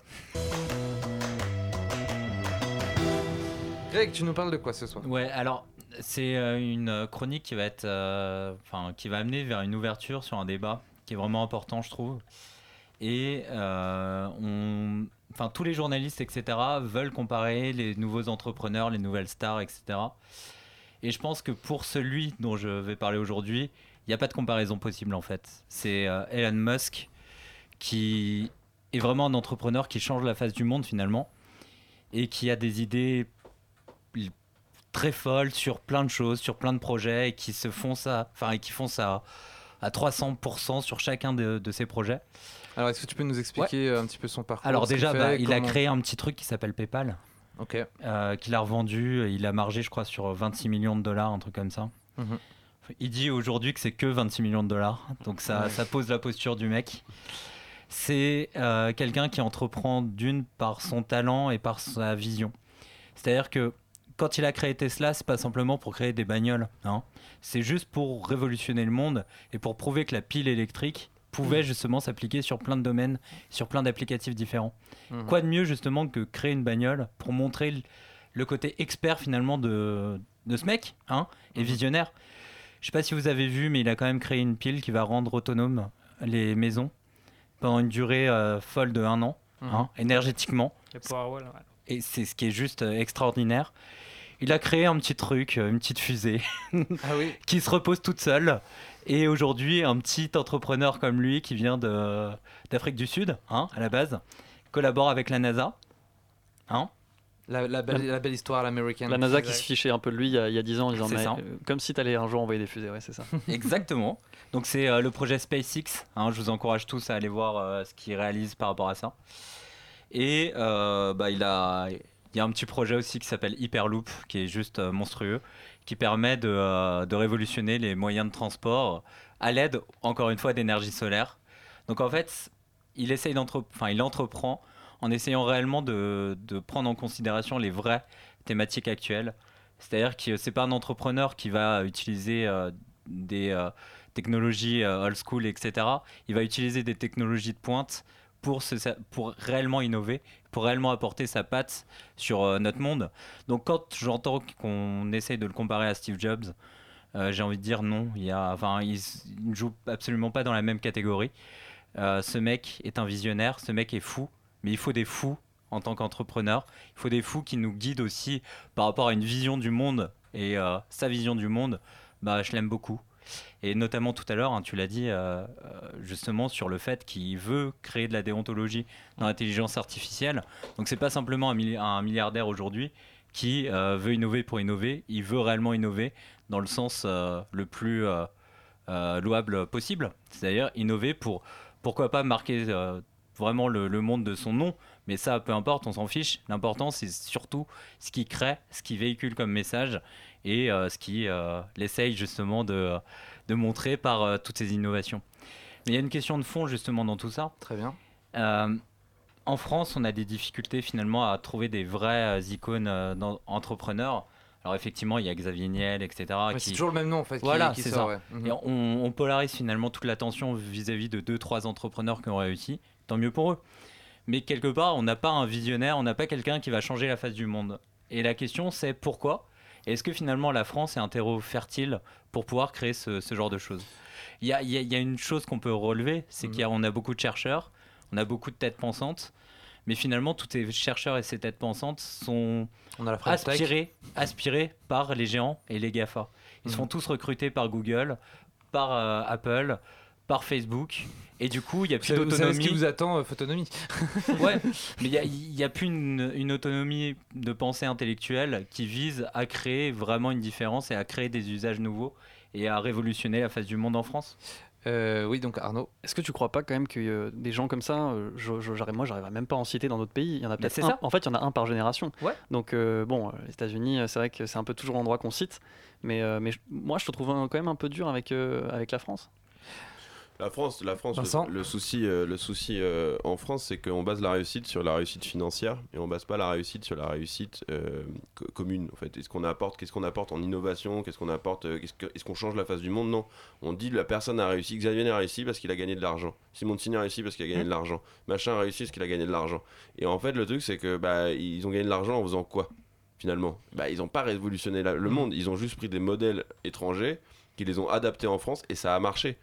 Greg, tu nous parles de quoi ce soir? Ouais, alors c'est euh, une chronique qui va être, euh, enfin, qui va amener vers une ouverture sur un débat qui est vraiment important, je trouve. Et euh, on, enfin, tous les journalistes, etc., veulent comparer les nouveaux entrepreneurs, les nouvelles stars, etc. Et je pense que pour celui dont je vais parler aujourd'hui, il n'y a pas de comparaison possible en fait. C'est euh, Elon Musk qui est vraiment un entrepreneur qui change la face du monde finalement et qui a des idées très folles sur plein de choses, sur plein de projets et qui se font ça, enfin et qui font ça à 300% sur chacun de, de ces projets. Alors, est-ce que tu peux nous expliquer euh, un petit peu son parcours Alors déjà, bah, il a créé un petit truc qui s'appelle PayPal, Ok. euh, qu'il a revendu, il a margé je crois sur 26 millions de dollars, un truc comme ça. Mhm. Il dit aujourd'hui que c'est que 26 millions de dollars, donc ça, ça pose la posture du mec. C'est euh, quelqu'un qui entreprend d'une par son talent et par sa vision. C'est-à-dire que quand il a créé Tesla, c'est pas simplement pour créer des bagnoles, hein. c'est juste pour révolutionner le monde et pour prouver que la pile électrique pouvait justement s'appliquer sur plein de domaines, sur plein d'applicatifs différents. Mhm. Quoi de mieux justement que créer une bagnole pour montrer le- le côté expert finalement de, de ce mec, hein, et visionnaire? Je sais pas si vous avez vu, mais il a quand même créé une pile qui va rendre autonome les maisons pendant une durée euh, folle de un an, Mhm. hein, énergétiquement. Et c'est ce qui est juste euh, extraordinaire. Il a créé un petit truc, euh, une petite fusée, <laughs> Ah oui. qui se repose toute seule. Et aujourd'hui, un petit entrepreneur comme lui, qui vient d'Afrique du Sud, hein, à la base, collabore avec la NASA. Hein La, la belle, la belle histoire l'américaine. La NASA qui se fichait un peu de lui il y a, il y a 10 ans en disant mais, euh, comme si t'allais un jour envoyer des fusées, ouais, c'est ça. <laughs> Exactement. Donc c'est euh, le projet SpaceX. hein, je vous encourage tous à aller voir euh, ce qu'il réalise par rapport à ça. Et euh, bah, il, a, il y a un petit projet aussi qui s'appelle Hyperloop, qui est juste monstrueux, qui permet de, de révolutionner les moyens de transport à l'aide, encore une fois, d'énergie solaire. Donc en fait, il, essaye d'entre- enfin, il entreprend en essayant réellement de, prendre en considération les vraies thématiques actuelles. C'est-à-dire que c'est pas un entrepreneur qui va utiliser euh, des euh, technologies euh, old school, etc. Il va utiliser des technologies de pointe pour, se- pour réellement innover, pour réellement apporter sa patte sur notre monde. Donc quand j'entends qu'on essaye de le comparer à Steve Jobs, j'ai envie de dire non. Il, il, ne joue absolument pas dans la même catégorie. Ce mec est un visionnaire, ce mec est fou, mais il faut des fous en tant qu'entrepreneur. Il faut des fous qui nous guident aussi par rapport à une vision du monde. Et euh, sa vision du monde, bah, je l'aime beaucoup. Et notamment tout à l'heure, hein, tu l'as dit, euh, euh, justement sur le fait qu'il veut créer de la déontologie dans l'intelligence artificielle. Donc c'est pas simplement un, milli- un milliardaire aujourd'hui qui veut innover pour innover, il veut réellement innover dans le sens le plus louable possible. C'est-à-dire innover pour, pourquoi pas marquer vraiment le, le monde de son nom, mais ça, peu importe, on s'en fiche. L'important, c'est surtout ce qu'il crée, ce qu'il véhicule comme message et euh, ce qu'il euh, essaye justement de, de montrer par euh, toutes ces innovations. Mais il y a une question de fond justement dans tout ça. Très bien. Euh, en France, on a des difficultés finalement à trouver des vrais euh, icônes entrepreneurs. Alors effectivement, il y a Xavier Niel, etc. Qui- C'est toujours le même nom en fait. qui- Voilà, c'est ça. ouais. Mhm. et on, on polarise finalement toute l'attention vis-à-vis de deux, trois entrepreneurs qui ont réussi. Tant mieux pour eux. Mais quelque part, on n'a pas un visionnaire, on n'a pas quelqu'un qui va changer la face du monde. Et la question, c'est pourquoi Est-ce que finalement la France est un terreau fertile pour pouvoir créer ce, ce genre de choses? Il y a, il y a- il y a une chose qu'on peut relever, c'est Mhm. qu'on a beaucoup de chercheurs, on a beaucoup de têtes pensantes, mais finalement, tous ces chercheurs et ces têtes pensantes sont On a la French Tech. aspirés, aspirés par les géants et les GAFA. Ils Mhm. sont tous recrutés par Google, par euh, Apple, par Facebook. Et du coup, il n'y a plus savez ce qui d'autonomie. vous attend, euh, Photonomie. <laughs> Ouais, <laughs> mais il n'y a, il y a plus une, une autonomie de pensée intellectuelle qui vise à créer vraiment une différence et à créer des usages nouveaux et à révolutionner la face du monde en France. Euh, oui, donc Arnaud. Est-ce que tu crois pas quand même que euh, des gens comme ça, euh, je, je- moi j'arriverais même pas à en citer dans d'autres pays, il y en a peut-être c'est un. ça. En fait, il y en a un par génération. Ouais. Donc euh, bon, les États-Unis, c'est vrai que c'est un peu toujours l'endroit qu'on cite, mais, euh, mais je- moi je te trouve un- quand même un peu dur avec, euh, avec la France. La France, la France le, le souci, euh, le souci euh, en France, c'est qu'on base la réussite sur la réussite financière et on base pas la réussite sur la réussite euh, co- commune. En fait, est-ce qu'on apporte, qu'est-ce qu'on apporte en innovation, qu'est-ce qu'on apporte, euh, est-ce qu'on change la face du monde? Non, on dit la personne a réussi, Xavier a réussi parce qu'il a gagné de l'argent, Simoncini a réussi parce qu'il a gagné de l'argent, machin a réussi parce qu'il a gagné de l'argent. Et en fait, le truc, c'est que bah ils ont gagné de l'argent en faisant quoi finalement? Bah ils ont pas révolutionné la- le monde, ils ont juste pris des modèles étrangers qui les ont adaptés en France et ça a marché.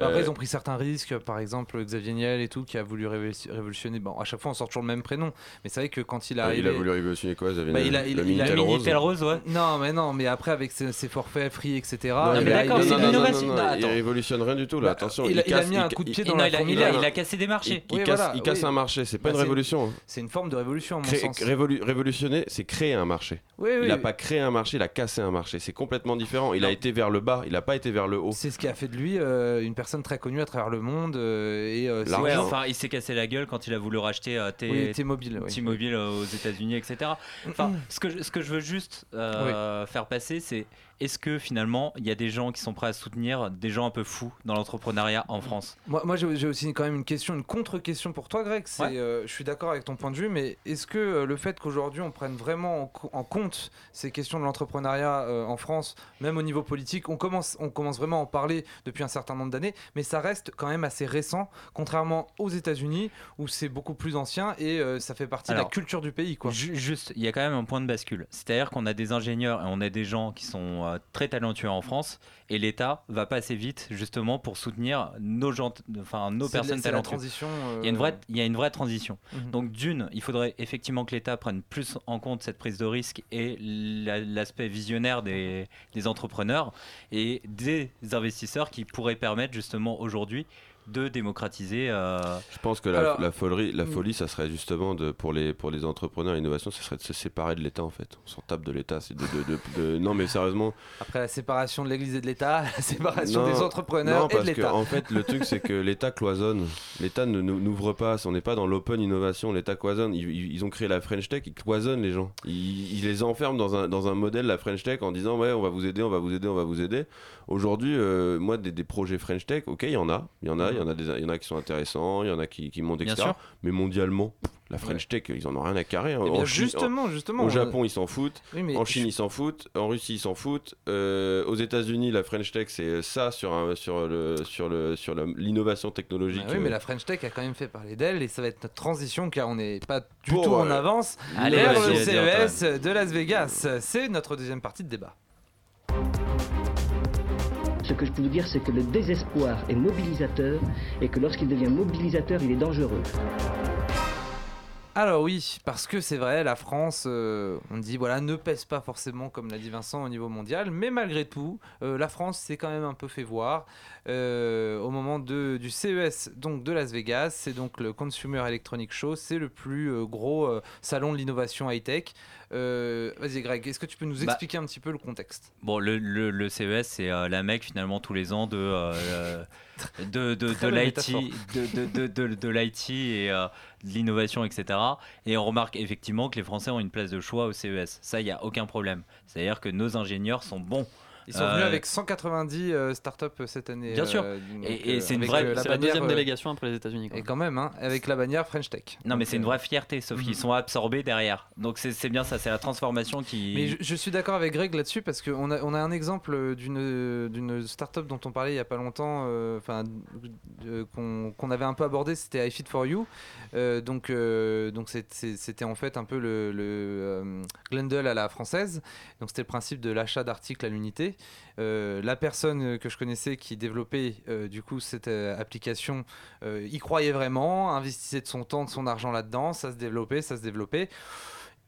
Après, Euh, ils ont pris certains risques, par exemple Xavier Niel et tout, qui a voulu révolu- révolutionner. Bon, à chaque fois, on sort toujours le même prénom, mais c'est vrai que quand il est Ah, il a voulu révolutionner quoi Xavier Bah, Niel il a- il- a- Minitel rose ouais. Non, mais non, mais après, avec ses, ses forfaits free, etc. Non, mais a- d'accord, il a- c'est non, Non, non, il révolutionne rien du tout là. Bah, Attention, il a- a mis un coup de pied dans la il, a, a, a cassé des marchés. il casse, un marché, c'est pas Bah, une révolution. hein. C'est une forme de révolution, à mon Cré- sens. révolu- révolutionner, c'est créer un marché. Oui, Il oui. a pas créé un marché, il a cassé un marché. C'est complètement différent. Il a été vers le bas, il a pas été vers le haut. C'est ce qui a fait de lui euh, une personne très connue à travers le monde euh, et euh. Ouais, enfin, il s'est cassé la gueule quand il a voulu racheter euh, T-Mobile. oui. T-Mobile euh, aux États-Unis, etc. Enfin, <clears throat> ce que je, ce que je veux juste euh, faire passer, c'est est-ce que finalement il y a des gens qui sont prêts à soutenir des gens un peu fous dans l'entrepreneuriat en France? Moi, moi j'ai aussi quand même une question, une contre-question pour toi, Greg. Ouais. euh, je suis d'accord avec ton point de vue, mais est-ce que euh, le fait qu'aujourd'hui on prenne vraiment en, co- en compte ces questions de l'entrepreneuriat euh, en France, même au niveau politique, on commence, on commence vraiment à en parler depuis un certain nombre d'années, mais ça reste quand même assez récent, contrairement aux États-Unis où c'est beaucoup plus ancien et ça fait partie de la culture du pays, quoi. Ju- Juste, il y a quand même un point de bascule. C'est-à-dire qu'on a des ingénieurs et on a des gens qui sont euh, très talentueux en France et l'État va pas assez vite justement pour soutenir nos gens, enfin nos personnes la talentueuses. transition. Il y a une euh, vraie, il y a une vraie transition. Mhm. Donc d'une, il faudrait effectivement que l'État prenne plus en compte cette prise de risque et la- l'aspect visionnaire des, des entrepreneurs et des investisseurs qui pourraient permettre justement aujourd'hui de démocratiser. euh, Je pense que la, Alors- la folie, la folie, ça serait justement de, pour les pour les entrepreneurs et l'innovation, ça serait de se séparer de l'État en fait. On s'en tape de l'État. C'est de, de- de- de- non mais sérieusement. Après la séparation de l'Église et de l'État, <laughs> la séparation Non, des entrepreneurs non, et de parce que l'État. en fait, le truc, c'est que l'État cloisonne. L'État ne n'ouvre pas. On n'est pas dans l'open innovation. L'État cloisonne. Ils, ils- ils ont créé la French Tech. Ils cloisonnent les gens. Ils, ils les enferment dans un, dans un modèle, la French Tech, en disant Ouais, on va vous aider, on va vous aider, on va vous aider. Aujourd'hui, euh, moi, des, des projets French Tech, ok, il y en a. Il y en a. Il y en a, des, il y en a qui sont intéressants. Il y en a qui, qui montent, etc. Mais mondialement, la French Tech, ils en ont rien à carrer. hein. Eh Chine- justement, justement. au on- Japon, ils s'en foutent. Oui, En Chine, ils s'en foutent. En Russie, ils s'en foutent. Euh, aux États-Unis, la French Tech, c'est ça sur, un, sur, le, sur, le, sur l'innovation technologique. Ah oui, mais euh, la French Tech a quand même fait parler d'elle et ça va être notre transition car on n'est pas du Pour, tout en euh, avance Allez, vers le CES de Las Vegas. C'est notre deuxième partie de débat. Ce que je peux vous dire, c'est que le désespoir est mobilisateur et que lorsqu'il devient mobilisateur, il est dangereux. Alors oui, parce que c'est vrai, la France, euh, on dit voilà, ne pèse pas forcément comme l'a dit Vincent au niveau mondial, mais malgré tout, euh, la France s'est quand même un peu fait voir euh, au moment de, du CES donc de Las Vegas. C'est donc le Consumer Electronic Show, c'est le plus euh, gros euh, salon de l'innovation high tech. Euh, Vas-y Greg, est-ce que tu peux nous Bah, expliquer un petit peu le contexte? Bon, le, le, le CES, c'est la mec finalement tous les ans de, <laughs> de, l'IT, métaphore. de, de, de, de, de l'IT et euh, de l'innovation, etc. Et on remarque effectivement que les Français ont une place de choix au CES. Ça, il n'y a aucun problème. C'est-à-dire que nos ingénieurs sont bons. Ils sont venus Euh, avec 190 euh, startups euh, cette année. Bien sûr. Et- et c'est une vraie- la deuxième délégation après les États-Unis. Et quand même, hein, avec la bannière French Tech. Non, mais c'est une vraie fierté, sauf qu'ils mhm. sont absorbés derrière. Donc c'est bien ça, c'est la transformation qui. Mais je, je suis d'accord avec Greg là-dessus parce qu'on a, on a un exemple d'une startup dont on parlait il y a pas longtemps, enfin euh, qu'on avait un peu abordé, c'était iFit for You. Euh, donc euh, donc c'était en fait un peu le, le Glendale à la française. Donc c'était le principe de l'achat d'articles à l'unité. Euh, la personne que je connaissais qui développait euh, du coup cette euh, application y croyait vraiment, investissait de son temps, de son argent là-dedans, ça se développait, ça se développait,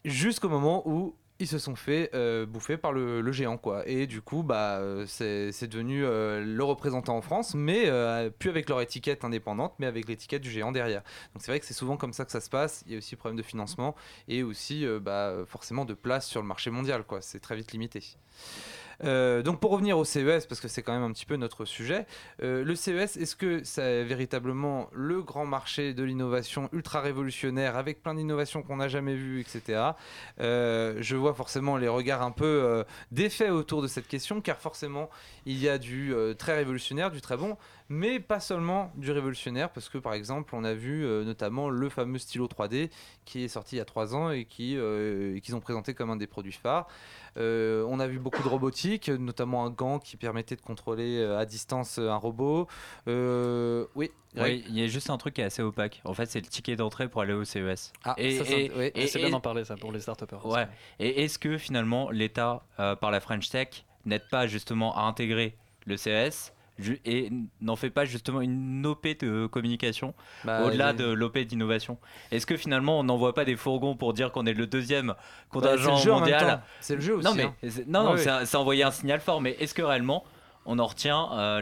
jusqu'au moment où ils se sont fait bouffer par le, géant quoi. Et du coup bah c'est devenu le représentant en France mais plus avec leur étiquette indépendante mais avec l'étiquette du géant derrière. Donc c'est vrai que c'est souvent comme ça que ça se passe. Il y a aussi problème de financement et aussi bah, forcément de place sur le marché mondial quoi. C'est très vite limité Euh, donc pour revenir au CES, parce que c'est quand même un petit peu notre sujet, euh, le CES, est-ce que c'est véritablement le grand marché de l'innovation ultra révolutionnaire avec plein d'innovations qu'on n'a jamais vues, etc. Euh, je vois forcément les regards un peu défaits autour de cette question, car forcément il y a du très révolutionnaire, du très bon, mais pas seulement du révolutionnaire, parce que par exemple on a vu notamment le fameux stylo 3D qui est sorti il y a trois ans et qui qu'ils ont présenté comme un des produits phares. Euh, on a vu beaucoup de robotique, notamment un gant qui permettait de contrôler euh, à distance euh, un robot. Euh, oui, il y a juste un truc qui est assez opaque. En fait, c'est le ticket d'entrée pour aller au CES. Ah, Et- c'est- et- ouais. et- c'est et- bien d'en parler ça pour les start Ouais. Et est-ce que finalement l'État, euh, par la French Tech, n'aide pas justement à intégrer le CES et n'en fait pas justement une OP de communication Bah, au-delà de l'OP d'innovation Est-ce que finalement on n'envoie pas des fourgons pour dire qu'on est le deuxième Bah, contingent même mondial. C'est le jeu aussi. Non mais hein. non, envoyer un signal fort, mais est-ce que réellement on en retient euh,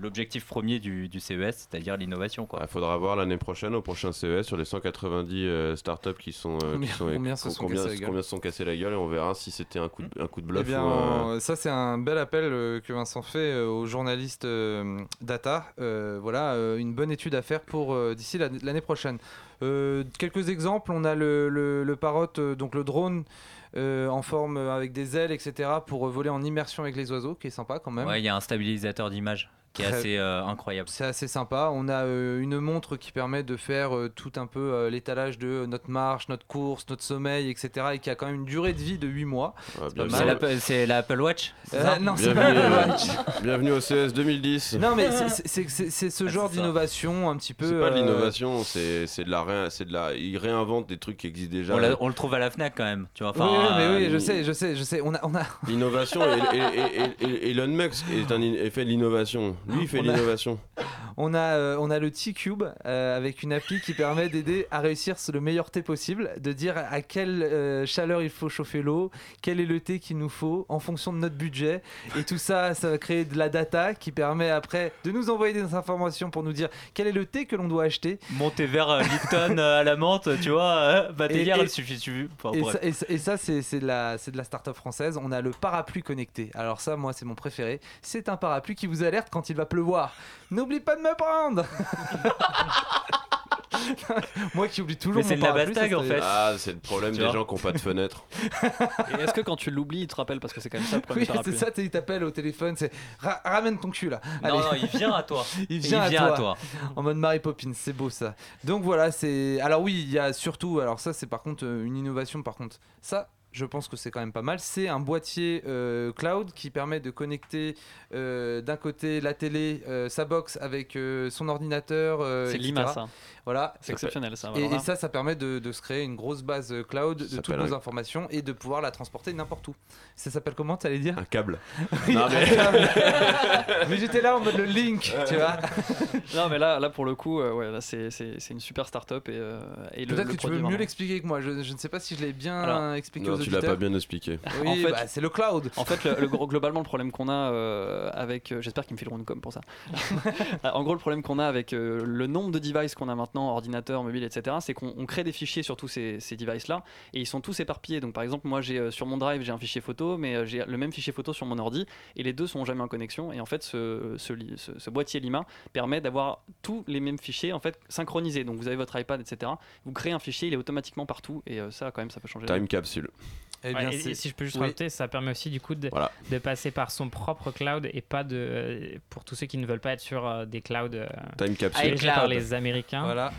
l'objectif premier du, du CES, c'est-à-dire l'innovation Il faudra voir l'année prochaine au prochain CES sur les 190 euh, startups qui sont, euh, Combien- qui sont combien se sont combien, cassés la gueule combien se sont cassés la gueule et on verra si c'était un coup de, un coup de bluff Eh bien, ou un- ça c'est un bel appel euh, que Vincent fait euh, aux journalistes euh, data. Euh, voilà, euh, une bonne étude à faire pour euh, d'ici la- l'année prochaine. Euh, quelques exemples, on a le, le, le Parrot, euh, donc le drone euh, en forme euh, avec des ailes, etc. pour euh, voler en immersion avec les oiseaux, qui est sympa quand même. Ouais, il y a un stabilisateur d'image qui est assez euh, incroyable. C'est assez sympa. On a euh, une montre qui permet de faire euh, tout un peu euh, l'étalage de notre marche, notre course, notre sommeil, etc. et qui a quand même une durée de vie de 8 mois. Ouais, C'est l'Apple- Watch Euh, ça non, c'est pas Bienvenue, l'Apple euh, Watch. bienvenue au CES 2010. Non, mais c'est- ce Ah, genre d'innovation un petit peu. C'est pas de l'innovation, c'est de la ré- c'est de la ils réinventent des trucs qui existent déjà. on, l'a- on le trouve à la Fnac quand même, tu vois. Oui, Enfin, oui, mais oui, euh, je sais, je sais, je sais. On a, on a, L'innovation et, et- et- Elon Musk est un fait de l'innovation. Lui il fait On a- l'innovation. on a, euh, on a le T-Cube euh, avec une appli qui permet d'aider à réussir le meilleur thé possible, de dire à quelle euh, chaleur il faut chauffer l'eau, quel est le thé qu'il nous faut en fonction de notre budget. Et tout ça, ça va créer de la data qui permet après de nous envoyer des informations pour nous dire quel est le thé que l'on doit acheter. Monter vers euh, Lipton à la menthe, tu vois, bah Et- délire, et- il suffit, suffit. Enfin, Et bref. ça, et ça- et ça, c'est c'est de la, c'est de la start-up française. On a le parapluie connecté. Alors ça, moi, c'est mon préféré. C'est un parapluie qui vous alerte quand il va pleuvoir. N'oublie pas de me prendre. <laughs> moi qui oublie toujours Mais mon c'est de la bastag, en fait. Ah, c'est le problème Tu des vois. gens qui n'ont pas de fenêtre. <laughs> Et est-ce que quand tu l'oublies, il te rappelle parce que c'est quand même ça le <laughs> problème Oui, du parapluie. c'est ça, t'es- il t'appelle au téléphone, c'est Ra- ramène ton cul là. Non, Allez. non, il vient à toi. Il vient, il à, vient toi, à toi. en mode Mary Poppins, c'est beau ça. Donc voilà, c'est. Alors oui, il y a surtout. Alors ça, c'est par contre euh, une innovation. Par contre, ça, je pense que c'est quand même pas mal. C'est un boîtier euh, cloud qui permet de connecter euh, d'un côté la télé, euh, sa box avec euh, son ordinateur. euh, C'est. Lima ça. Voilà. C'est exceptionnel ça. Et, ça, ça permet de, de se créer une grosse base cloud de toutes nos un- informations et de pouvoir la transporter n'importe où. Ça s'appelle comment, t'allais dire? Un câble. <laughs> Oui, Non, mais- <laughs> mais j'étais là en mode le link, tu vois. <laughs> Non mais là, là pour le coup, euh, ouais, c'est c'est- c'est une super start-up et, euh, Peut-être que tu veux mieux l'expliquer que moi. Je, je ne sais pas si je l'ai bien Alors, expliqué Non, aux tu l'as pas bien expliqué. <laughs> Oui, En fait- bah, c'est le cloud. En fait, le, le gros- globalement, le problème qu'on a euh, avec. euh, J'espère qu'ils me fileront une com pour ça. <laughs> en gros, le problème qu'on a avec euh, le nombre de devices qu'on a maintenant, ordinateurs, mobiles, etc., c'est qu'on on crée des fichiers sur tous ces, ces devices-là et ils sont tous éparpillés. Donc, par exemple, moi, j'ai euh, sur mon drive, j'ai un fichier photo, mais euh, j'ai le même fichier photo sur mon ordi et les deux sont jamais en connexion. Et en fait, ce, ce, li- ce- ce boîtier Lima permet d'avoir tous les mêmes fichiers en fait synchronisés. Donc, vous avez votre iPad, etc. Vous créez un fichier, il est automatiquement partout et euh, ça, quand même, ça peut changer. Time capsule. Eh bien, et si je peux juste oui. rajouter, ça permet aussi du coup de, Voilà. de passer par son propre cloud et pas de euh, pour tous ceux qui ne veulent pas être sur euh, des clouds euh, Time capsule. dirigés par les Américains. Voilà.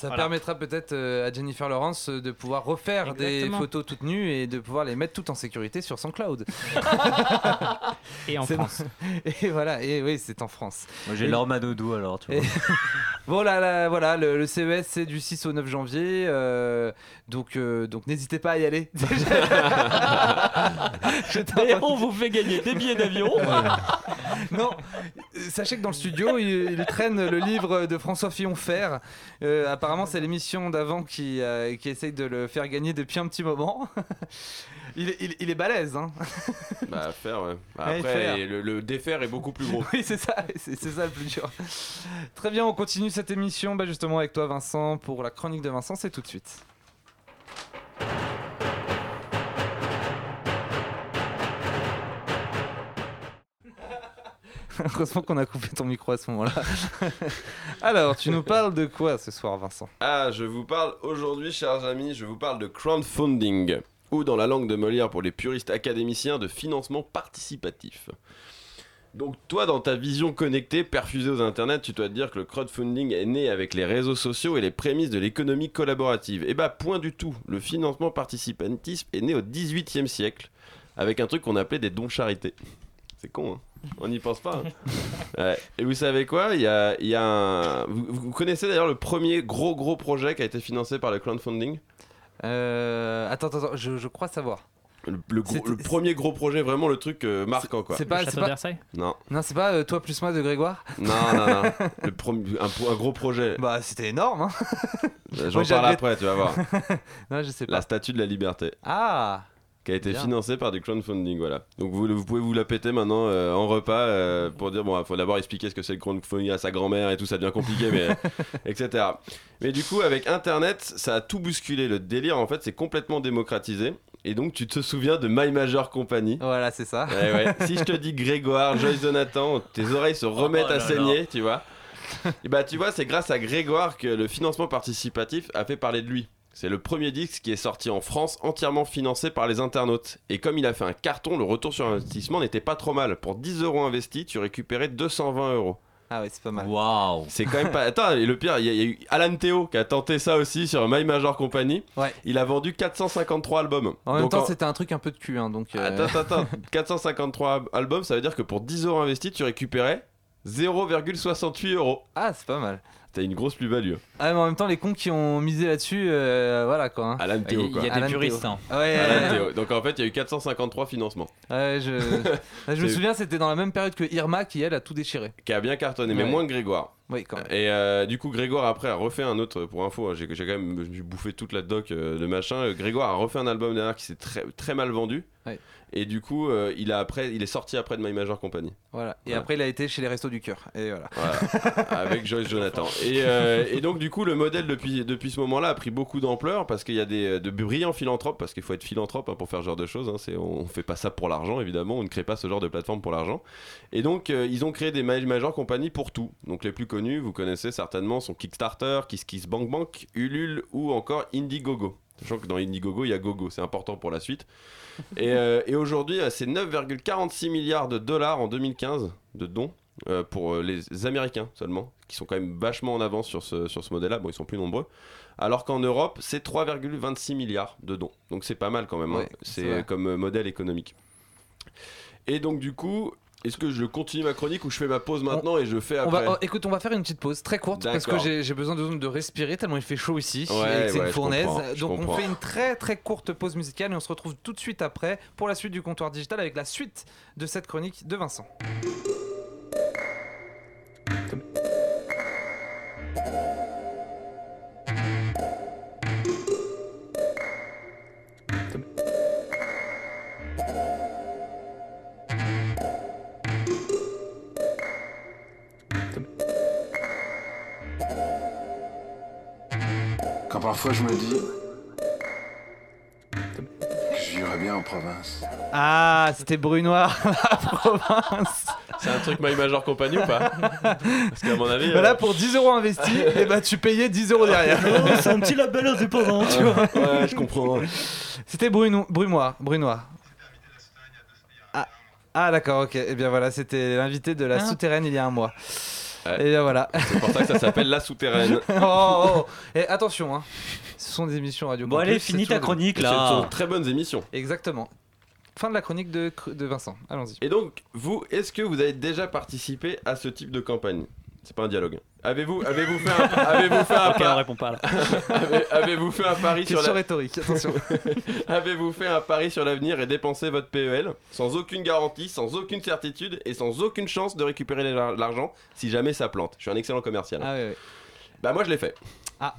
Ça Voilà. permettra peut-être euh, à Jennifer Lawrence euh, de pouvoir refaire des photos toutes nues et de pouvoir les mettre toutes en sécurité sur son cloud. <laughs> Et en France. <laughs> Et voilà, et oui, c'est en France. Moi, j'ai Et- l'orma doudou alors, tu vois. Et- <laughs> Bon là, là, voilà, le, le CES c'est du 6 au 9 janvier, euh, donc euh, donc n'hésitez pas à y aller. On vous fait gagner des billets d'avion. Non, euh, sachez que dans le studio, il, il traîne le livre de François Fillon-Fer. Euh, apparemment, c'est l'émission d'avant qui, euh, qui essaye de le faire gagner depuis un petit moment. <laughs> il, est- il- il est balèze, hein. Bah, faire, ouais. Bah, Ouais, Après, faire. le, le défaire est beaucoup plus gros. Oui, c'est ça, <laughs> c'est c'est ça le plus dur. Très bien, on continue cette émission bah, justement avec toi, Vincent, pour la chronique de Vincent, c'est tout de suite. <laughs> Heureusement qu'on a coupé ton micro à ce moment-là. <laughs> Alors, tu nous parles de quoi ce soir, Vincent? Ah, je vous parle aujourd'hui, chers amis, je vous parle de crowdfunding, ou dans la langue de Molière pour les puristes académiciens, de financement participatif. Donc toi, dans ta vision connectée, perfusée aux internets, tu dois te dire que le crowdfunding est né avec les réseaux sociaux et les prémices de l'économie collaborative. Eh bah, point du tout. Le financement participatif est né au XVIIIe siècle, avec un truc qu'on appelait des dons charités. C'est con, hein? On n'y pense pas. hein Ouais. Et vous savez quoi? Il y a, il y a un... vous, vous connaissez d'ailleurs le premier gros gros projet qui a été financé par le crowdfunding? Euh, Attends, attends, je, je crois savoir. le, le gros- C'était- le premier gros projet, vraiment le truc euh, marquant quoi. C'est pas, Le c'est château pas, de Versailles? Non, non, c'est pas euh, toi plus moi de Grégoire? Non, non, non. Le premier- un, un gros projet. Bah, c'était énorme, hein J'en parle après, tu vas voir. <laughs> Non, je sais pas. La statue de la liberté. Ah qui a été Bien. financée par du crowdfunding, voilà. Donc vous, vous pouvez vous la péter maintenant euh, en repas euh, pour dire, bon, il faut d'abord expliquer ce que c'est le crowdfunding à sa grand-mère et tout, ça devient compliqué, mais <laughs> etc. Mais du coup, avec Internet, ça a tout bousculé. Le délire, en fait, c'est complètement démocratisé. Et donc, tu te souviens de My Major Company? Voilà, c'est ça. Ouais, ouais. <laughs> Si je te dis Grégoire, Joyce Jonathan, tes oreilles se remettent Oh à là saigner, tu vois. Et bah, tu vois, c'est grâce à Grégoire que le financement participatif a fait parler de lui. C'est le premier disque qui est sorti en France entièrement financé par les internautes. Et comme il a fait un carton, le retour sur investissement n'était pas trop mal. Pour 10 euros investis, tu récupérais 220 euros. Ah ouais, c'est pas mal. Waouh C'est quand même pas. Attends, et le pire, il y, a- il y a eu Alan Théo qui a tenté ça aussi sur My Major Company. Ouais. Il a vendu 453 albums. En même Donc, temps, c'était un truc un peu de cul, hein, donc... euh, Attends, attends, attends. <laughs> 453 albums, ça veut dire que pour 10 euros investis, tu récupérais 0,68 euros. Ah, c'est pas mal. T'as une grosse plus-value. Ah, mais en même temps, les cons qui ont misé là-dessus, euh, voilà quoi. hein. Alan Il Théo, quoi. y a Alan des puristes. Théo. hein. Ouais, Alan ouais, Théo. Donc en fait, il y a eu 453 financements. ouais, je, <laughs> je me souviens, c'était dans la même période que Irma qui, elle, a tout déchiré. Qui a bien cartonné, mais Ouais. moins que Grégoire. Oui, quand même. Et euh, du coup, Grégoire après a refait un autre, pour info, hein, j'ai quand même bouffé toute la doc euh, de machin. Euh, Grégoire a refait un album derrière qui s'est très, très mal vendu. Et du coup, euh, il, a après, il est sorti après de My Major Company. Voilà. Et Voilà. après, il a été chez les Restos du Cœur. Et voilà. Voilà, <laughs> avec Joyce Jonathan. Et, euh, et donc, du coup, le modèle depuis, depuis ce moment-là a pris beaucoup d'ampleur parce qu'il y a des, de brillants philanthropes, parce qu'il faut être philanthrope hein, pour faire ce genre de choses. hein. C'est- on fait pas ça pour l'argent, évidemment. On ne crée pas ce genre de plateforme pour l'argent. Et donc, euh, ils ont créé des My Major Company pour tout. Donc, les plus connus, vous connaissez certainement, sont Kickstarter, KissKissBankBank, Ulule ou encore Indiegogo. Sachant que dans Indiegogo, il y a Gogo, c'est important pour la suite. Et, <laughs> euh, et aujourd'hui, euh, c'est 9,46 milliards de dollars en 2015 de dons euh, pour les Américains seulement, qui sont quand même vachement en avance sur ce, sur ce modèle-là. Bon, ils sont plus nombreux. Alors qu'en Europe, c'est 3,26 milliards de dons. Donc c'est pas mal quand même. hein. Ouais, c'est comme modèle économique. Et donc du coup, est-ce que je continue ma chronique ou je fais ma pause maintenant et je fais On après va, oh, écoute, on va faire une petite pause très courte parce que j'ai besoin de, de respirer tellement il fait chaud ici Ouais, et c'est ouais, une fournaise. Donc on fait une très très courte pause musicale et on se retrouve tout de suite après pour la suite du comptoir digital avec la suite de cette chronique de Vincent. Parfois je me dis que je vivrais bien en province. Ah, c'était Brunoir, <laughs> la province. C'est un truc My Major Company ou pas? Parce qu'à mon avis. Bah là euh, pour 10 euros investis, <laughs> et bah tu payais 10 euros derrière. <laughs> c'est un petit label indépendant, tu vois. ouais, je comprends. C'était Bruno, Brunoir, Brunoir. Ah, ah d'accord, ok. Et bien voilà, c'était l'invité de la Ah. souterraine il y a un mois. Ouais. Et bien voilà. C'est pour ça que ça s'appelle La Souterraine. <laughs> oh, oh, oh. Et attention, hein. ce sont des émissions radio. Bon, allez, finis ta chronique Ce sont là. très bonnes émissions. Exactement. Fin de la chronique de, de Vincent. Allons-y. Et donc, vous, est-ce que vous avez déjà participé à ce type de campagne? C'est pas un dialogue. Avez-vous avez-vous fait un, avez-vous fait un, Ok, on pas là. <laughs> avez- avez-vous fait un pari sur la- rhétorique, attention. <laughs> avez-vous fait un pari sur l'avenir et dépensé votre PEL sans aucune garantie, sans aucune certitude et sans aucune chance de récupérer l'ar- l'argent si jamais ça plante? Je suis un excellent commercial. ah ouais, ouais. Bah moi je l'ai fait. Ah.